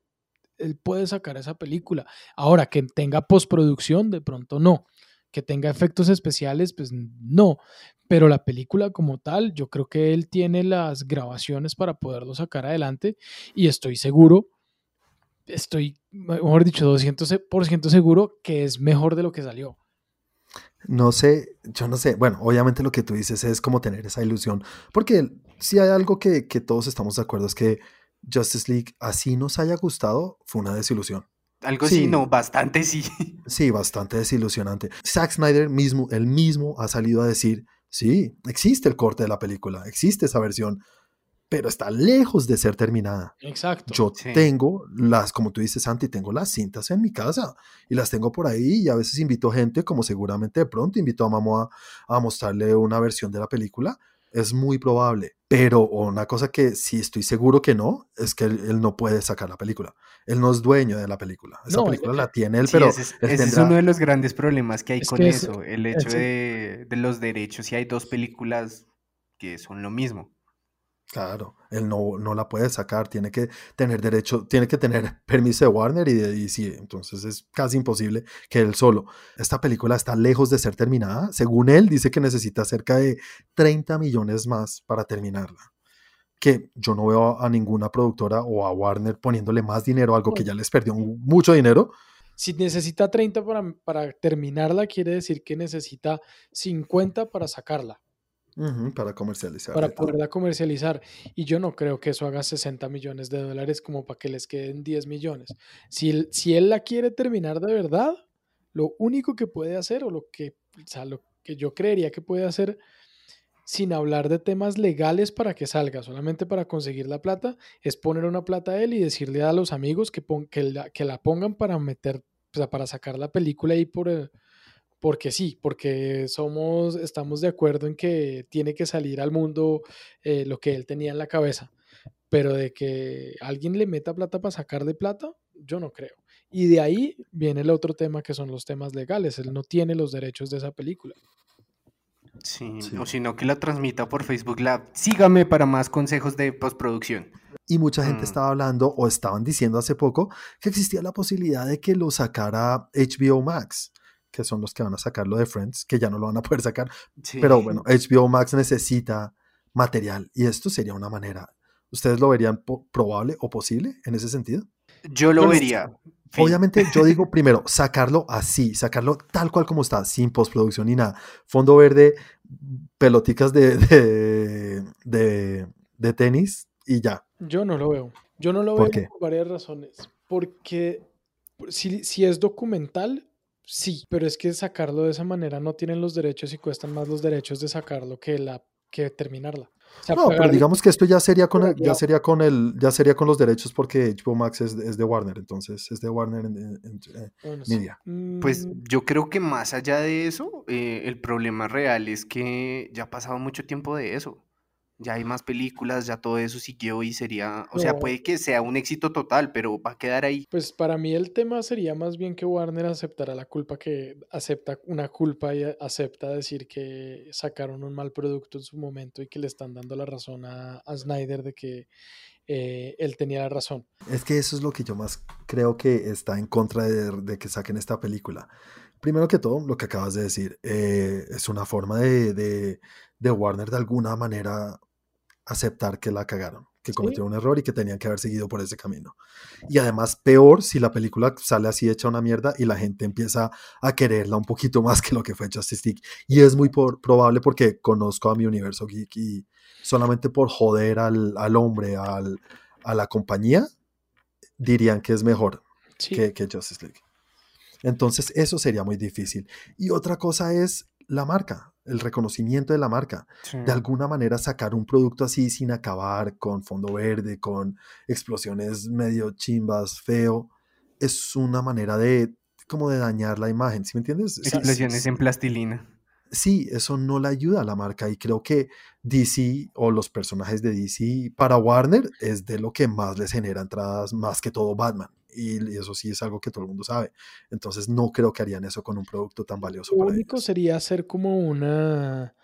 él puede sacar esa película. Ahora, que tenga postproducción, de pronto no. Que tenga efectos especiales, pues no. Pero la película como tal, yo creo que él tiene las grabaciones para poderlo sacar adelante y estoy seguro, estoy, mejor dicho, 200% seguro que es mejor de lo que salió. No sé, yo no sé. Bueno, obviamente lo que tú dices es como tener esa ilusión, porque si hay algo que, que todos estamos de acuerdo es que Justice League, así nos haya gustado, fue una desilusión. Algo sí, no, bastante sí. Sí, bastante desilusionante. Zack Snyder mismo, él mismo ha salido a decir, sí, existe el corte de la película, existe esa versión, pero está lejos de ser terminada. Exacto. Yo tengo las, como tú dices, Santi, tengo las cintas en mi casa y las tengo por ahí y a veces invito gente, como seguramente de pronto invito a Mamo a mostrarle una versión de la película es muy probable. Pero una cosa que sí estoy seguro que no, es que él, no puede sacar la película. Él no es dueño de la película. Esa película la tiene él, pero... Ese, es, uno de los grandes problemas que hay con eso, el hecho de, de los derechos. Si hay dos películas que son lo mismo. Claro, él no, no la puede sacar, tiene que tener derecho, tiene que tener permiso de Warner y de DC, entonces es casi imposible que él solo. Esta película está lejos de ser terminada, según él dice que necesita cerca de 30 millones más para terminarla. Que yo no veo a ninguna productora o a Warner poniéndole más dinero, algo que ya les perdió mucho dinero. Si necesita 30 para, para terminarla, quiere decir que necesita 50 para sacarla para comercializar. Para poderla comercializar. Y yo no creo que eso haga 60 millones de dólares como para que les queden 10 millones. Si, si él la quiere terminar de verdad, lo único que puede hacer, o lo que, lo que yo creería que puede hacer, sin hablar de temas legales para que salga, solamente para conseguir la plata, es poner una plata a él y decirle a los amigos que, que, la, que la pongan para meter, o sea, para sacar la película ahí por, el, porque sí, porque somos, estamos de acuerdo en que tiene que salir al mundo eh, lo que él tenía en la cabeza, pero de que alguien le meta plata para sacar de plata, yo no creo. Y de ahí viene el otro tema que son los temas legales, él no tiene los derechos de esa película. Sí, o sino que la transmita por Facebook Lab. Sígame para más consejos de postproducción. Y mucha gente mm. estaba hablando o estaban diciendo hace poco que existía la posibilidad de que lo sacara HBO Max que son los que van a sacarlo de Friends, que ya no lo van a poder sacar. Pero bueno, HBO Max necesita material y esto sería una manera. ¿Ustedes lo verían probable o posible en ese sentido? Yo lo vería. Obviamente, yo digo primero, sacarlo así, sacarlo tal cual como está, sin postproducción ni nada. Fondo verde, peloticas de, de, de, tenis y ya. Yo no lo veo. Yo no lo veo por varias razones. Porque si, si es documental, Sí, pero es que sacarlo de esa manera no tienen los derechos y cuestan más los derechos de sacarlo que la que terminarla. no, pero digamos que esto ya sería con el, ya sería con el, ya sería con los derechos porque HBO Max es, de Warner, entonces es de Warner en, eh, Media. Pues mm. yo creo que más allá de eso, eh, el problema real es que ya ha pasado mucho tiempo de eso ya hay más películas, ya todo eso siguió y sería, o sea, puede que sea un éxito total, pero va a quedar ahí. Pues para mí el tema sería más bien que Warner aceptará la culpa, que acepta una culpa y acepta decir que sacaron un mal producto en su momento y que le están dando la razón a, Snyder de que eh, él tenía la razón. Es que eso es lo que yo más creo que está en contra de, que saquen esta película. Primero que todo, lo que acabas de decir, eh, es una forma de, de Warner de alguna manera aceptar que la cagaron, que cometieron un error y que tenían que haber seguido por ese camino. Y además, peor si la película sale así hecha una mierda y la gente empieza a quererla un poquito más que lo que fue Justice League. Y es muy probable porque conozco a mi universo geek y solamente por joder al, al hombre, al, a la compañía, dirían que es mejor que, que Justice League. Entonces, eso sería muy difícil. Y otra cosa es la marca el reconocimiento de la marca. De alguna manera sacar un producto así sin acabar, con fondo verde, con explosiones medio chimbas, feo, es una manera de como de dañar la imagen, ¿sí me entiendes? Explosiones en plastilina. sí, eso no le ayuda a la marca y creo que DC o los personajes de DC para Warner es de lo que más les genera entradas, más que todo Batman. Y eso sí es algo que todo el mundo sabe. Entonces no creo que harían eso con un producto tan valioso. Lo único sería hacer como una,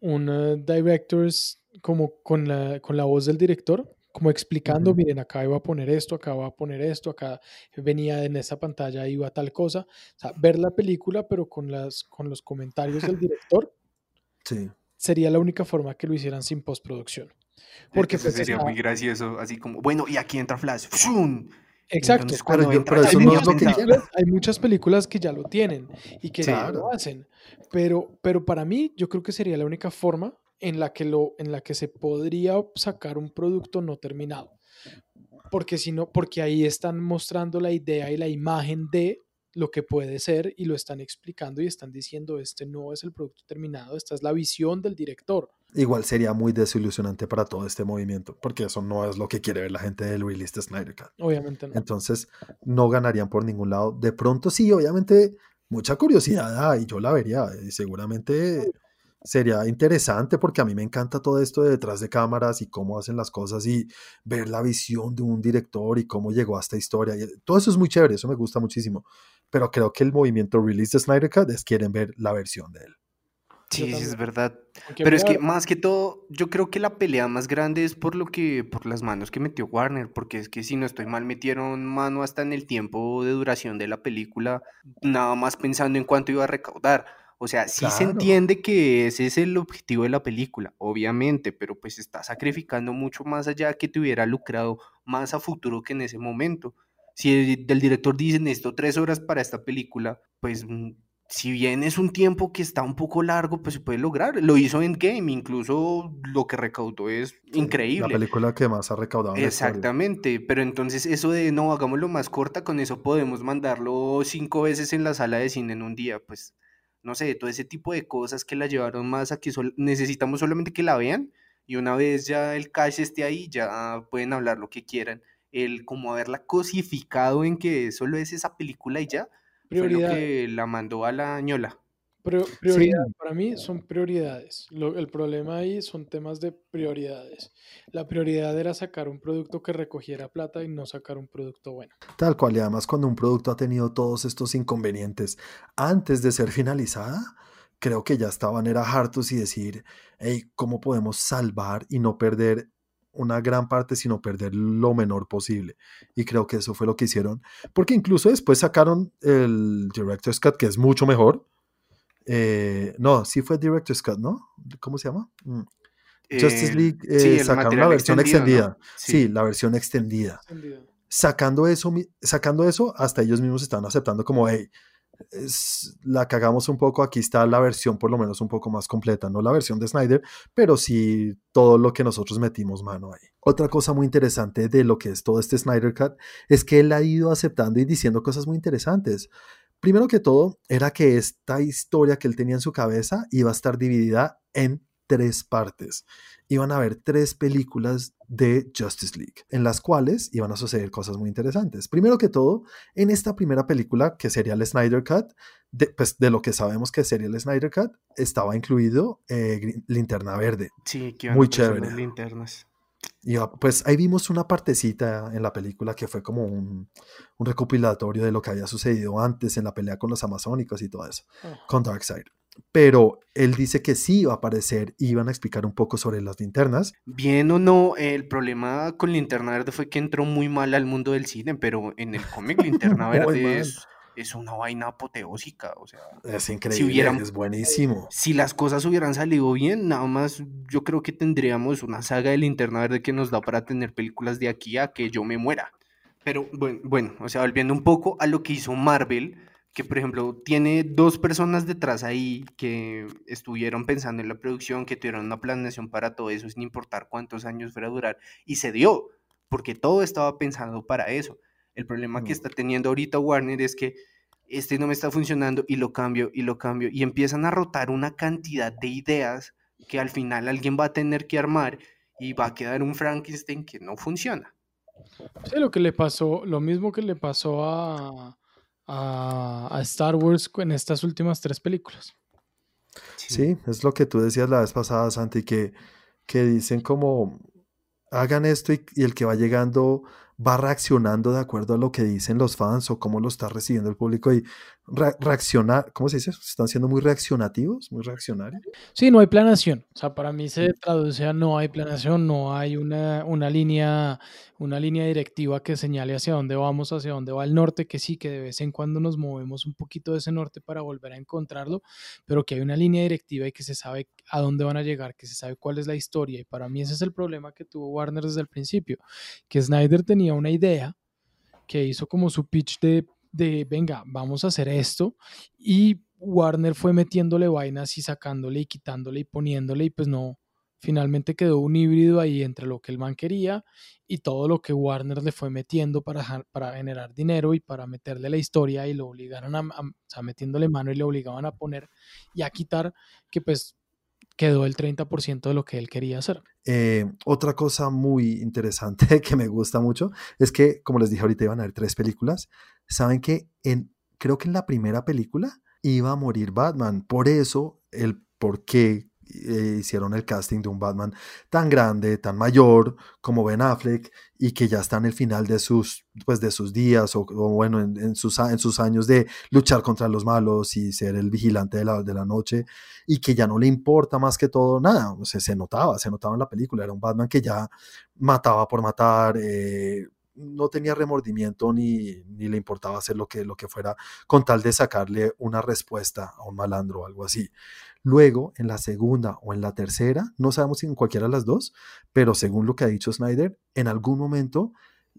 una directors como con la, con la voz del director, como explicando, miren, acá iba a poner esto, acá va a poner esto, acá venía en esa pantalla, iba tal cosa. O sea, ver la película, pero con, las, con los comentarios del director. Sí. Sería la única forma que lo hicieran sin postproducción. Porque pues, sería muy gracioso, así como, bueno, y aquí entra Flash. ¡Fum! Exacto. pero, eso no es lo que Hay muchas películas que ya lo tienen y que ya lo hacen. Pero, pero para mí, yo creo que sería la única forma en la que, lo, en la que se podría sacar un producto no terminado. Porque, si no, porque ahí están mostrando la idea y la imagen de lo que puede ser y lo están explicando y están diciendo, este no es el producto terminado, esta es la visión del director. Igual sería muy desilusionante para todo este movimiento, porque eso no es lo que quiere ver la gente del release de Snyder Cut. Obviamente no. Entonces, no ganarían por ningún lado. De pronto sí, obviamente, mucha curiosidad hay, yo la vería, y seguramente sería interesante porque a mí me encanta todo esto de detrás de cámaras y cómo hacen las cosas y ver la visión de un director y cómo llegó a esta historia. Y todo eso es muy chévere, eso me gusta muchísimo. Pero creo que el movimiento Release de Snyder Cut es quieren ver la versión de él. Sí, sí, es verdad. Pero es que más que todo, yo creo que la pelea más grande es por lo que, por las manos que metió Warner, porque es que si no estoy mal, metieron mano hasta en el tiempo de duración de la película, nada más pensando en cuánto iba a recaudar. O sea, sí se entiende que ese es el objetivo de la película, obviamente, pero pues está sacrificando mucho más allá que te hubiera lucrado más a futuro que en ese momento. Si el, del director dice esto tres horas para esta película, pues mm, si bien es un tiempo que está un poco largo, pues se puede lograr. Lo hizo en Game, incluso lo que recaudó es increíble. La película que más ha recaudado. Exactamente, pero entonces eso de no, hagámoslo más corta, con eso podemos mandarlo cinco veces en la sala de cine en un día, pues no sé, todo ese tipo de cosas que la llevaron más a que necesitamos solamente que la vean y una vez ya el cash esté ahí, ya pueden hablar lo que quieran. El como haberla cosificado en que solo es esa película y ya, Prioridad. fue lo que la mandó a la ñola prioridad, para mí son prioridades. el problema ahí son temas de prioridades. La prioridad era sacar un producto que recogiera plata y no sacar un producto bueno. Tal cual, y además cuando un producto ha tenido todos estos inconvenientes antes de ser finalizada, creo que ya estaban era hartos y decir, hey, ¿cómo podemos salvar y no perder una gran parte, sino perder lo menor posible. Y creo que eso fue lo que hicieron, porque incluso después sacaron el Director's Cut, que es mucho mejor, eh, no, sí fue Director's Cut, ¿no? ¿Cómo se llama? Mm. Justice League eh, sacaron la versión extendida. Sí. la versión extendida. Sacando eso, sacando eso, hasta ellos mismos están aceptando como, hey, la cagamos un poco, aquí está la versión por lo menos un poco más completa, no la versión de Snyder, pero sí todo lo que nosotros metimos mano ahí. Otra cosa muy interesante de lo que es todo este Snyder Cut es que él ha ido aceptando y diciendo cosas muy interesantes. Primero que todo, era que esta historia que él tenía en su cabeza iba a estar dividida en tres partes. Iban a haber tres películas de Justice League, en las cuales iban a suceder cosas muy interesantes. Primero que todo, en esta primera película, que sería el Snyder Cut, de, pues de lo que sabemos que sería el Snyder Cut, estaba incluido eh, Linterna Verde. Sí, que muy chévere. Linternas. Y pues ahí vimos una partecita en la película que fue como un, un, recopilatorio de lo que había sucedido antes en la pelea con los amazónicos y todo eso, ah. con Darkseid. Pero él dice que sí iba a aparecer y iban a explicar un poco sobre las linternas. Bien o no, el problema con Linterna Verde fue que entró muy mal al mundo del cine, pero en el cómic Linterna Verde es es una vaina apoteósica, o sea, es increíble, es buenísimo. Si las cosas hubieran salido bien, nada más yo creo que tendríamos una saga de linterna verde que nos da para tener películas de aquí a que yo me muera. Pero bueno, bueno, o sea, volviendo un poco a lo que hizo Marvel, que por ejemplo tiene dos personas detrás ahí que estuvieron pensando en la producción, que tuvieron una planeación para todo eso sin importar cuántos años fuera a durar, y se dio, porque todo estaba pensado para eso. El problema que está teniendo ahorita Warner es que este no me está funcionando y lo cambio y lo cambio y empiezan a rotar una cantidad de ideas que al final alguien va a tener que armar y va a quedar un Frankenstein que no funciona. Sí, lo que le pasó, lo mismo que le pasó a, a, Star Wars en estas últimas tres películas. Sí. es lo que tú decías la vez pasada, Santi, que, que dicen como hagan esto y, y el que va llegando va reaccionando de acuerdo a lo que dicen los fans o cómo lo está recibiendo el público y reaccionar, ¿cómo se dice? Están siendo muy reaccionativos, muy reaccionarios. Sí, no hay planación. O sea, para mí se traduce a no hay planación, no hay una, una, línea, una línea directiva que señale hacia dónde vamos, hacia dónde va el norte, que sí, que de vez en cuando nos movemos un poquito de ese norte para volver a encontrarlo, pero que hay una línea directiva y que se sabe a dónde van a llegar, que se sabe cuál es la historia. Y para mí ese es el problema que tuvo Warner desde el principio, que Snyder tenía una idea que hizo como su pitch de de, venga, vamos a hacer esto. Y Warner fue metiéndole vainas y sacándole y quitándole y poniéndole y pues no, finalmente quedó un híbrido ahí entre lo que el man quería y todo lo que Warner le fue metiendo para, generar dinero y para meterle la historia y lo obligaron a, a, sea, metiéndole mano y le obligaban a poner y a quitar que pues quedó el 30% de lo que él quería hacer. Eh, otra cosa muy interesante que me gusta mucho es que, como les dije ahorita, iban a haber tres películas. Saben que en, creo que en la primera película iba a morir Batman. Por eso, el por qué eh, hicieron el casting de un Batman tan grande, tan mayor como Ben Affleck y que ya está en el final de sus, pues, de sus días o, bueno, en, sus, en sus años de luchar contra los malos y ser el vigilante de la, de la noche y que ya no le importa más que todo nada. O sea, se notaba, se notaba en la película. Era un Batman que ya mataba por matar. Eh, no tenía remordimiento ni, ni, le importaba hacer lo que, lo que fuera con tal de sacarle una respuesta a un malandro o algo así. Luego, en la segunda o en la tercera, no sabemos si en cualquiera de las dos, pero según lo que ha dicho Snyder, en algún momento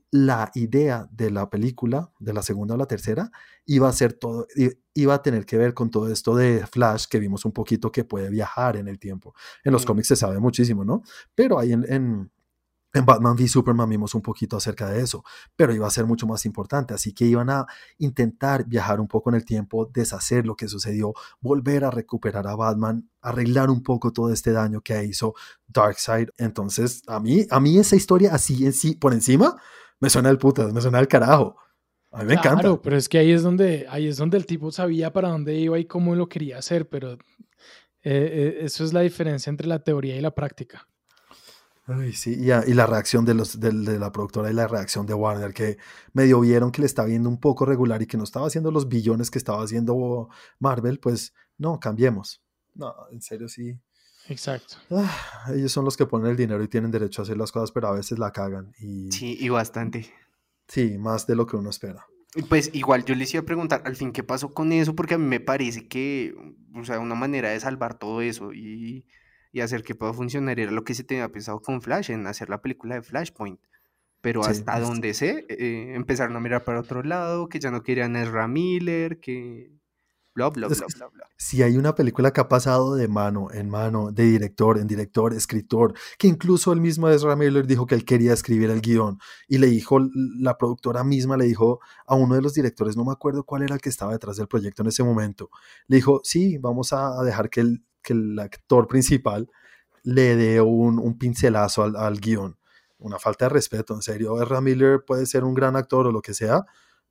la idea de la película, de la segunda o la tercera, iba a ser todo, iba a tener que ver con todo esto de Flash, que vimos un poquito que puede viajar en el tiempo. En los cómics se sabe muchísimo, ¿no? Pero ahí en, en Batman v Superman vimos un poquito acerca de eso, pero iba a ser mucho más importante, así que iban a intentar viajar un poco en el tiempo, deshacer lo que sucedió, volver a recuperar a Batman, arreglar un poco todo este daño que hizo Darkseid. Entonces, a mí, a mí esa historia así en sí, por encima, me suena el putas, me suena el carajo. A mí me claro, pero es que ahí es donde, ahí es donde el tipo sabía para dónde iba y cómo lo quería hacer, pero eh, eh, eso es la diferencia entre la teoría y la práctica. Ay, sí, y, y, la reacción de, los, de, la productora y la reacción de Warner, que medio vieron que le estaba viendo un poco regular y que no estaba haciendo los billones que estaba haciendo Marvel, pues no, cambiemos. No, en serio sí. Exacto. Ah, ellos son los que ponen el dinero y tienen derecho a hacer las cosas, pero a veces la cagan. Y... Sí, y bastante. Sí, más de lo que uno espera. Pues igual yo les iba a preguntar al fin qué pasó con eso, porque a mí me parece que, o sea, una manera de salvar todo eso y y hacer que pueda funcionar era lo que se tenía pensado con Flash, en hacer la película de Flashpoint. Pero hasta donde sé, eh, empezaron a mirar para otro lado, que ya no querían a Ezra Miller, que bla, bla, bla, bla, bla. Si hay una película que ha pasado de mano en mano, de director en director, escritor, que incluso el mismo Ezra Miller dijo que él quería escribir el guion y le dijo, la productora misma le dijo a uno de los directores, no me acuerdo cuál era el que estaba detrás del proyecto en ese momento, le dijo, sí, vamos a dejar que el que el actor principal le dé un, pincelazo al, guion. Una falta de respeto, en serio. Ezra Miller puede ser un gran actor o lo que sea,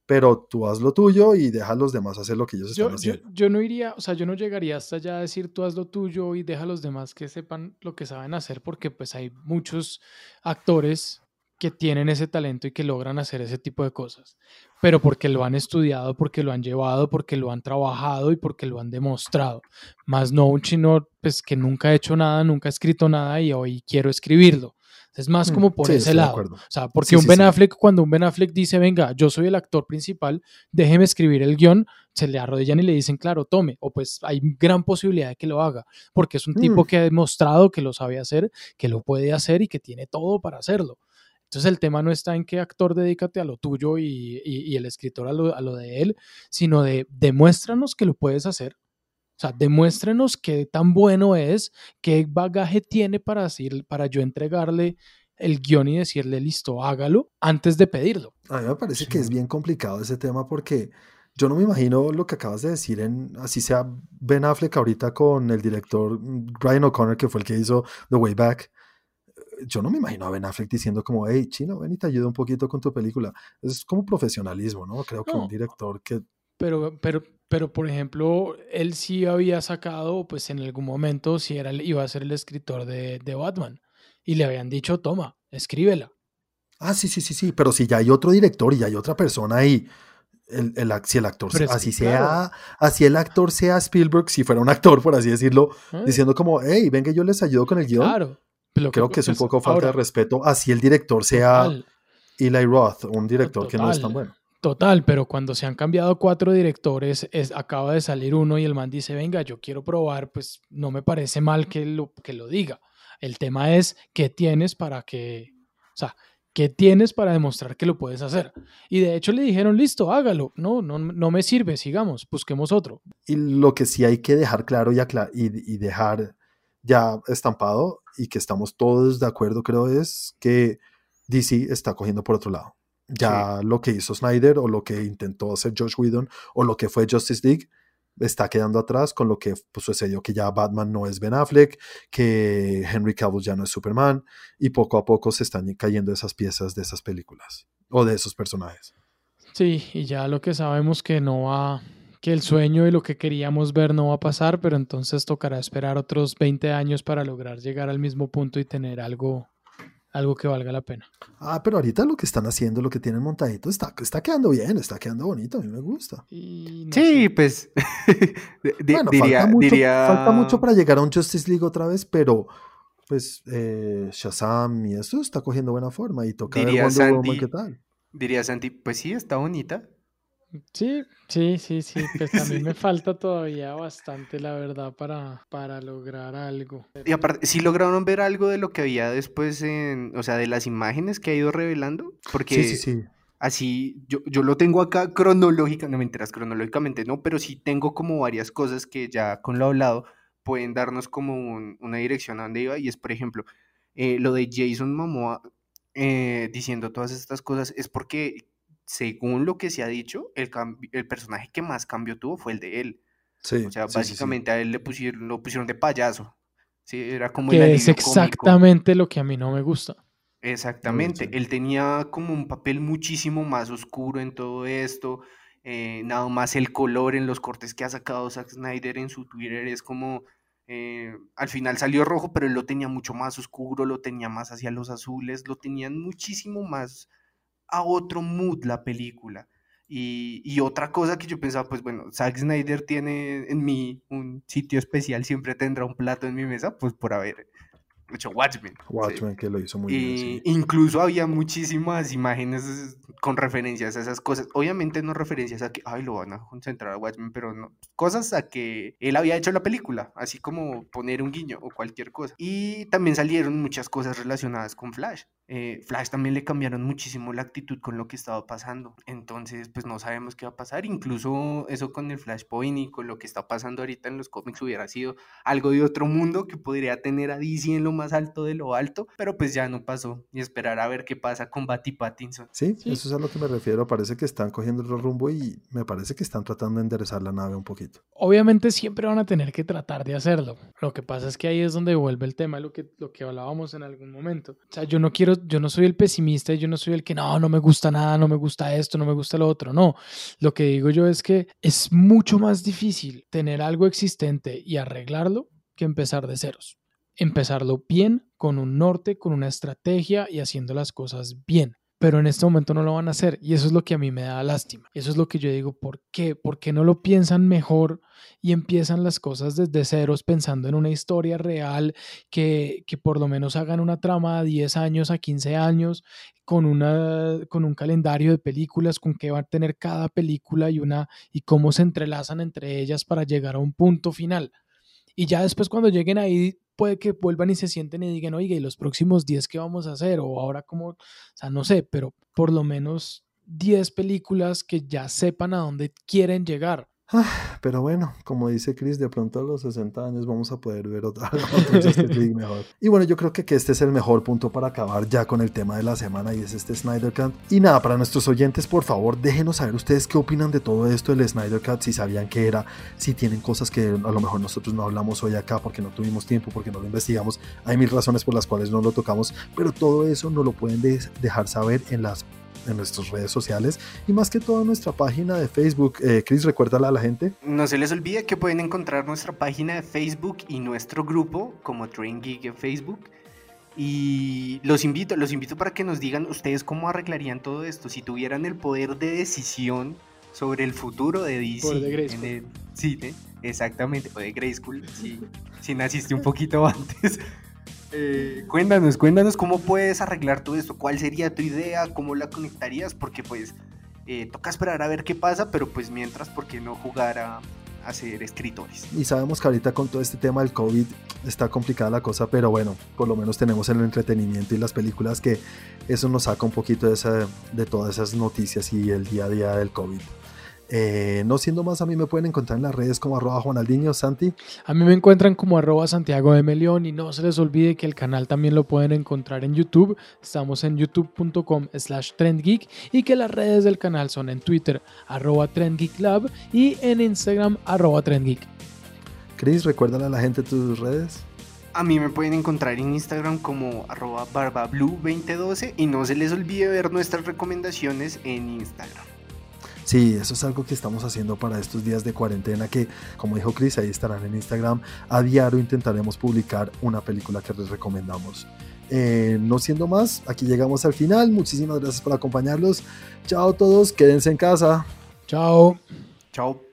pero tú haz lo tuyo y deja a los demás hacer lo que ellos están haciendo. Yo, no iría, o sea, yo no llegaría hasta allá a decir tú haz lo tuyo y deja a los demás que sepan lo que saben hacer, porque pues hay muchos actores que tienen ese talento y que logran hacer ese tipo de cosas, pero porque lo han estudiado, porque lo han llevado, porque lo han trabajado y porque lo han demostrado. Más no un chino pues, que nunca ha hecho nada, nunca ha escrito nada y hoy quiero escribirlo. Es más mm, como por ese lado. O sea, porque un Ben Affleck, cuando un Ben Affleck dice, venga, yo soy el actor principal, déjeme escribir el guion, se le arrodillan y le dicen, claro, tome. O pues hay gran posibilidad de que lo haga, porque es un tipo mm. que ha demostrado que lo sabe hacer, que lo puede hacer y que tiene todo para hacerlo. Entonces el tema no está en qué actor dedícate a lo tuyo y, el escritor a lo, de él, sino de demuéstranos que lo puedes hacer. O sea, demuéstrenos qué tan bueno es, qué bagaje tiene para, decir, para yo entregarle el guion y decirle, listo, hágalo antes de pedirlo. A mí me parece que es bien complicado ese tema porque yo no me imagino lo que acabas de decir en, así sea Ben Affleck ahorita con el director Ryan O'Connor, que fue el que hizo The Way Back yo no me imagino a Ben Affleck diciendo como, hey, Chino, ven y te ayuda un poquito con tu película. Es como profesionalismo, ¿no? Creo que un director que... Pero, pero, pero por ejemplo, él sí había sacado, pues en algún momento, si era, iba a ser el escritor de, de Batman. Y le habían dicho, toma, escríbela. Ah, sí, sí, sí, sí, pero si ya hay otro director y ya hay otra persona ahí, el, el, si el actor, así sea, así el actor sea Spielberg, si fuera un actor, por así decirlo, ah. diciendo como, hey, venga, yo les ayudo con el guion. Claro. Creo que, es un poco falta de respeto, así el director sea Eli Roth, un director que no es tan bueno. Total, pero cuando se han cambiado cuatro directores, es, acaba de salir uno y el man dice, venga, yo quiero probar, pues no me parece mal que lo, que lo diga. El tema es qué tienes para que, o sea, qué tienes para demostrar que lo puedes hacer. Y de hecho le dijeron, listo, hágalo. No, no, no me sirve, sigamos, busquemos otro. Y lo que sí hay que dejar claro y, y dejar ya estampado y que estamos todos de acuerdo, creo, es que DC está cogiendo por otro lado. Ya lo que hizo Snyder o lo que intentó hacer Josh Whedon o lo que fue Justice League está quedando atrás con lo que pues, sucedió que ya Batman no es Ben Affleck, que Henry Cavill ya no es Superman y poco a poco se están cayendo esas piezas de esas películas o de esos personajes. Sí, y ya lo que sabemos que no va, que el sueño y lo que queríamos ver no va a pasar, pero entonces tocará esperar otros 20 años para lograr llegar al mismo punto y tener algo algo que valga la pena. Ah, pero ahorita lo que están haciendo, lo que tienen montadito, está, está quedando bien, está quedando bonito, a mí me gusta. sí, pues bueno, falta, mucho, falta, mucho, para llegar a un Justice League otra vez, pero pues eh, Shazam y eso está cogiendo buena forma y toca ver Wonder Woman qué tal. Diría Santi, pues sí, está bonita, Sí, sí, sí, sí, pues a mí me falta todavía bastante, la verdad, para, para lograr algo. Y aparte, ¿sí lograron ver algo de lo que había después en, o sea, de las imágenes que ha ido revelando? Porque sí, sí, sí. así, yo, yo lo tengo acá cronológica, no me enteras cronológicamente, no, pero sí tengo como varias cosas que ya con lo hablado pueden darnos como una dirección a dónde iba, y es, por ejemplo, eh, lo de Jason Momoa eh, diciendo todas estas cosas, es porque según lo que se ha dicho, el, el personaje que más cambio tuvo fue el de él. Sí, o sea, básicamente a él le pusieron, lo pusieron de payaso. Sí, era como que es exactamente lo que a mí no me gusta. Exactamente, él tenía como un papel muchísimo más oscuro en todo esto, eh, nada más el color en los cortes que ha sacado Zack Snyder en su Twitter es como, eh, al final salió rojo, pero él lo tenía mucho más oscuro, lo tenía más hacia los azules, lo tenían muchísimo más a otro mood la película. Y, y, otra cosa que yo pensaba, pues bueno, Zack Snyder tiene en mí un sitio especial, siempre tendrá un plato en mi mesa, pues por haber hecho Watchmen. Watchmen, que lo hizo muy bien. Incluso había muchísimas imágenes con referencias a esas cosas. Obviamente no referencias a que, ay, lo van a concentrar a Watchmen, pero no. Cosas a que él había hecho la película, así como poner un guiño o cualquier cosa. Y también salieron muchas cosas relacionadas con Flash. Eh, Flash también le cambiaron muchísimo la actitud con lo que estaba pasando. Entonces, pues no sabemos qué va a pasar. Incluso eso con el Flashpoint y con lo que está pasando ahorita en los cómics hubiera sido algo de otro mundo que podría tener a DC en lo más alto de lo alto, pero pues ya no pasó. Y esperar a ver qué pasa con Batty Pattinson. Sí, eso es a lo que me refiero. Parece que están cogiendo el rumbo y me parece que están tratando de enderezar la nave un poquito. Obviamente siempre van a tener que tratar de hacerlo. Lo que pasa es que ahí es donde vuelve el tema, lo que, lo que hablábamos en algún momento. O sea, yo no quiero, yo no soy el pesimista, yo no soy el que no, no me gusta nada, no me gusta esto, no me gusta lo otro. No, lo que digo yo es que es mucho más difícil tener algo existente y arreglarlo que empezar de ceros empezarlo bien, con un norte, con una estrategia y haciendo las cosas bien. Pero en este momento no lo van a hacer y eso es lo que a mí me da lástima. Eso es lo que yo digo, ¿por qué? ¿Por qué no lo piensan mejor y empiezan las cosas desde ceros pensando en una historia real que, que por lo menos hagan una trama de 10 años a 15 años con, una, con un calendario de películas, con qué va a tener cada película y, una, y cómo se entrelazan entre ellas para llegar a un punto final? Y ya después cuando lleguen ahí puede que vuelvan y se sienten y digan, oiga, ¿y los próximos 10 qué vamos a hacer? O ahora como, o sea, no sé, pero por lo menos 10 películas que ya sepan a dónde quieren llegar. Pero bueno, como dice Chris, de pronto a los 60 años vamos a poder ver otra, mejor. Y bueno, yo creo que, que este es el mejor punto para acabar ya con el tema de la semana y es este Snyder Cut. Y nada, para nuestros oyentes, por favor, déjenos saber ustedes qué opinan de todo esto del Snyder Cut, si sabían que era, si tienen cosas que a lo mejor nosotros no hablamos hoy acá porque no tuvimos tiempo, porque no lo investigamos. Hay mil razones por las cuales no lo tocamos, pero todo eso no lo pueden dejar saber en las en nuestras redes sociales y más que todo en nuestra página de Facebook. Eh, Chris, recuérdala a la gente. No se les olvide que pueden encontrar nuestra página de Facebook y nuestro grupo como Train Geek en Facebook. Y los invito, los invito para que nos digan ustedes cómo arreglarían todo esto. Si tuvieran el poder de decisión sobre el futuro de DC. de en el cine, exactamente, o de Grayskull, si, si naciste un poquito antes. Eh, cuéntanos, cuéntanos cómo puedes arreglar todo esto, cuál sería tu idea, cómo la conectarías, porque pues eh, toca esperar a ver qué pasa, pero pues mientras, ¿por qué no jugar a, ser escritores? Y sabemos que ahorita con todo este tema del COVID está complicada la cosa, pero bueno, por lo menos tenemos el entretenimiento y las películas que eso nos saca un poquito de, esa, de todas esas noticias y el día a día del COVID. Eh, no siendo más, a mí me pueden encontrar en las redes como arroba Juanaldiño, Santi. A mí me encuentran como arroba Santiago de Melión y no se les olvide que el canal también lo pueden encontrar en YouTube. Estamos en youtube.com slash trendgeek y que las redes del canal son en Twitter arroba trendgeeklab y en Instagram arroba trendgeek. Chris, recuérdale a la gente tus redes. A mí me pueden encontrar en Instagram como arroba barbablu2012 y no se les olvide ver nuestras recomendaciones en Instagram. Sí, eso es algo que estamos haciendo para estos días de cuarentena que, como dijo Chris, ahí estarán en Instagram. A diario intentaremos publicar una película que les recomendamos. Eh, no siendo más, aquí llegamos al final. Muchísimas gracias por acompañarlos. Chao a todos, quédense en casa. Chao. Chao.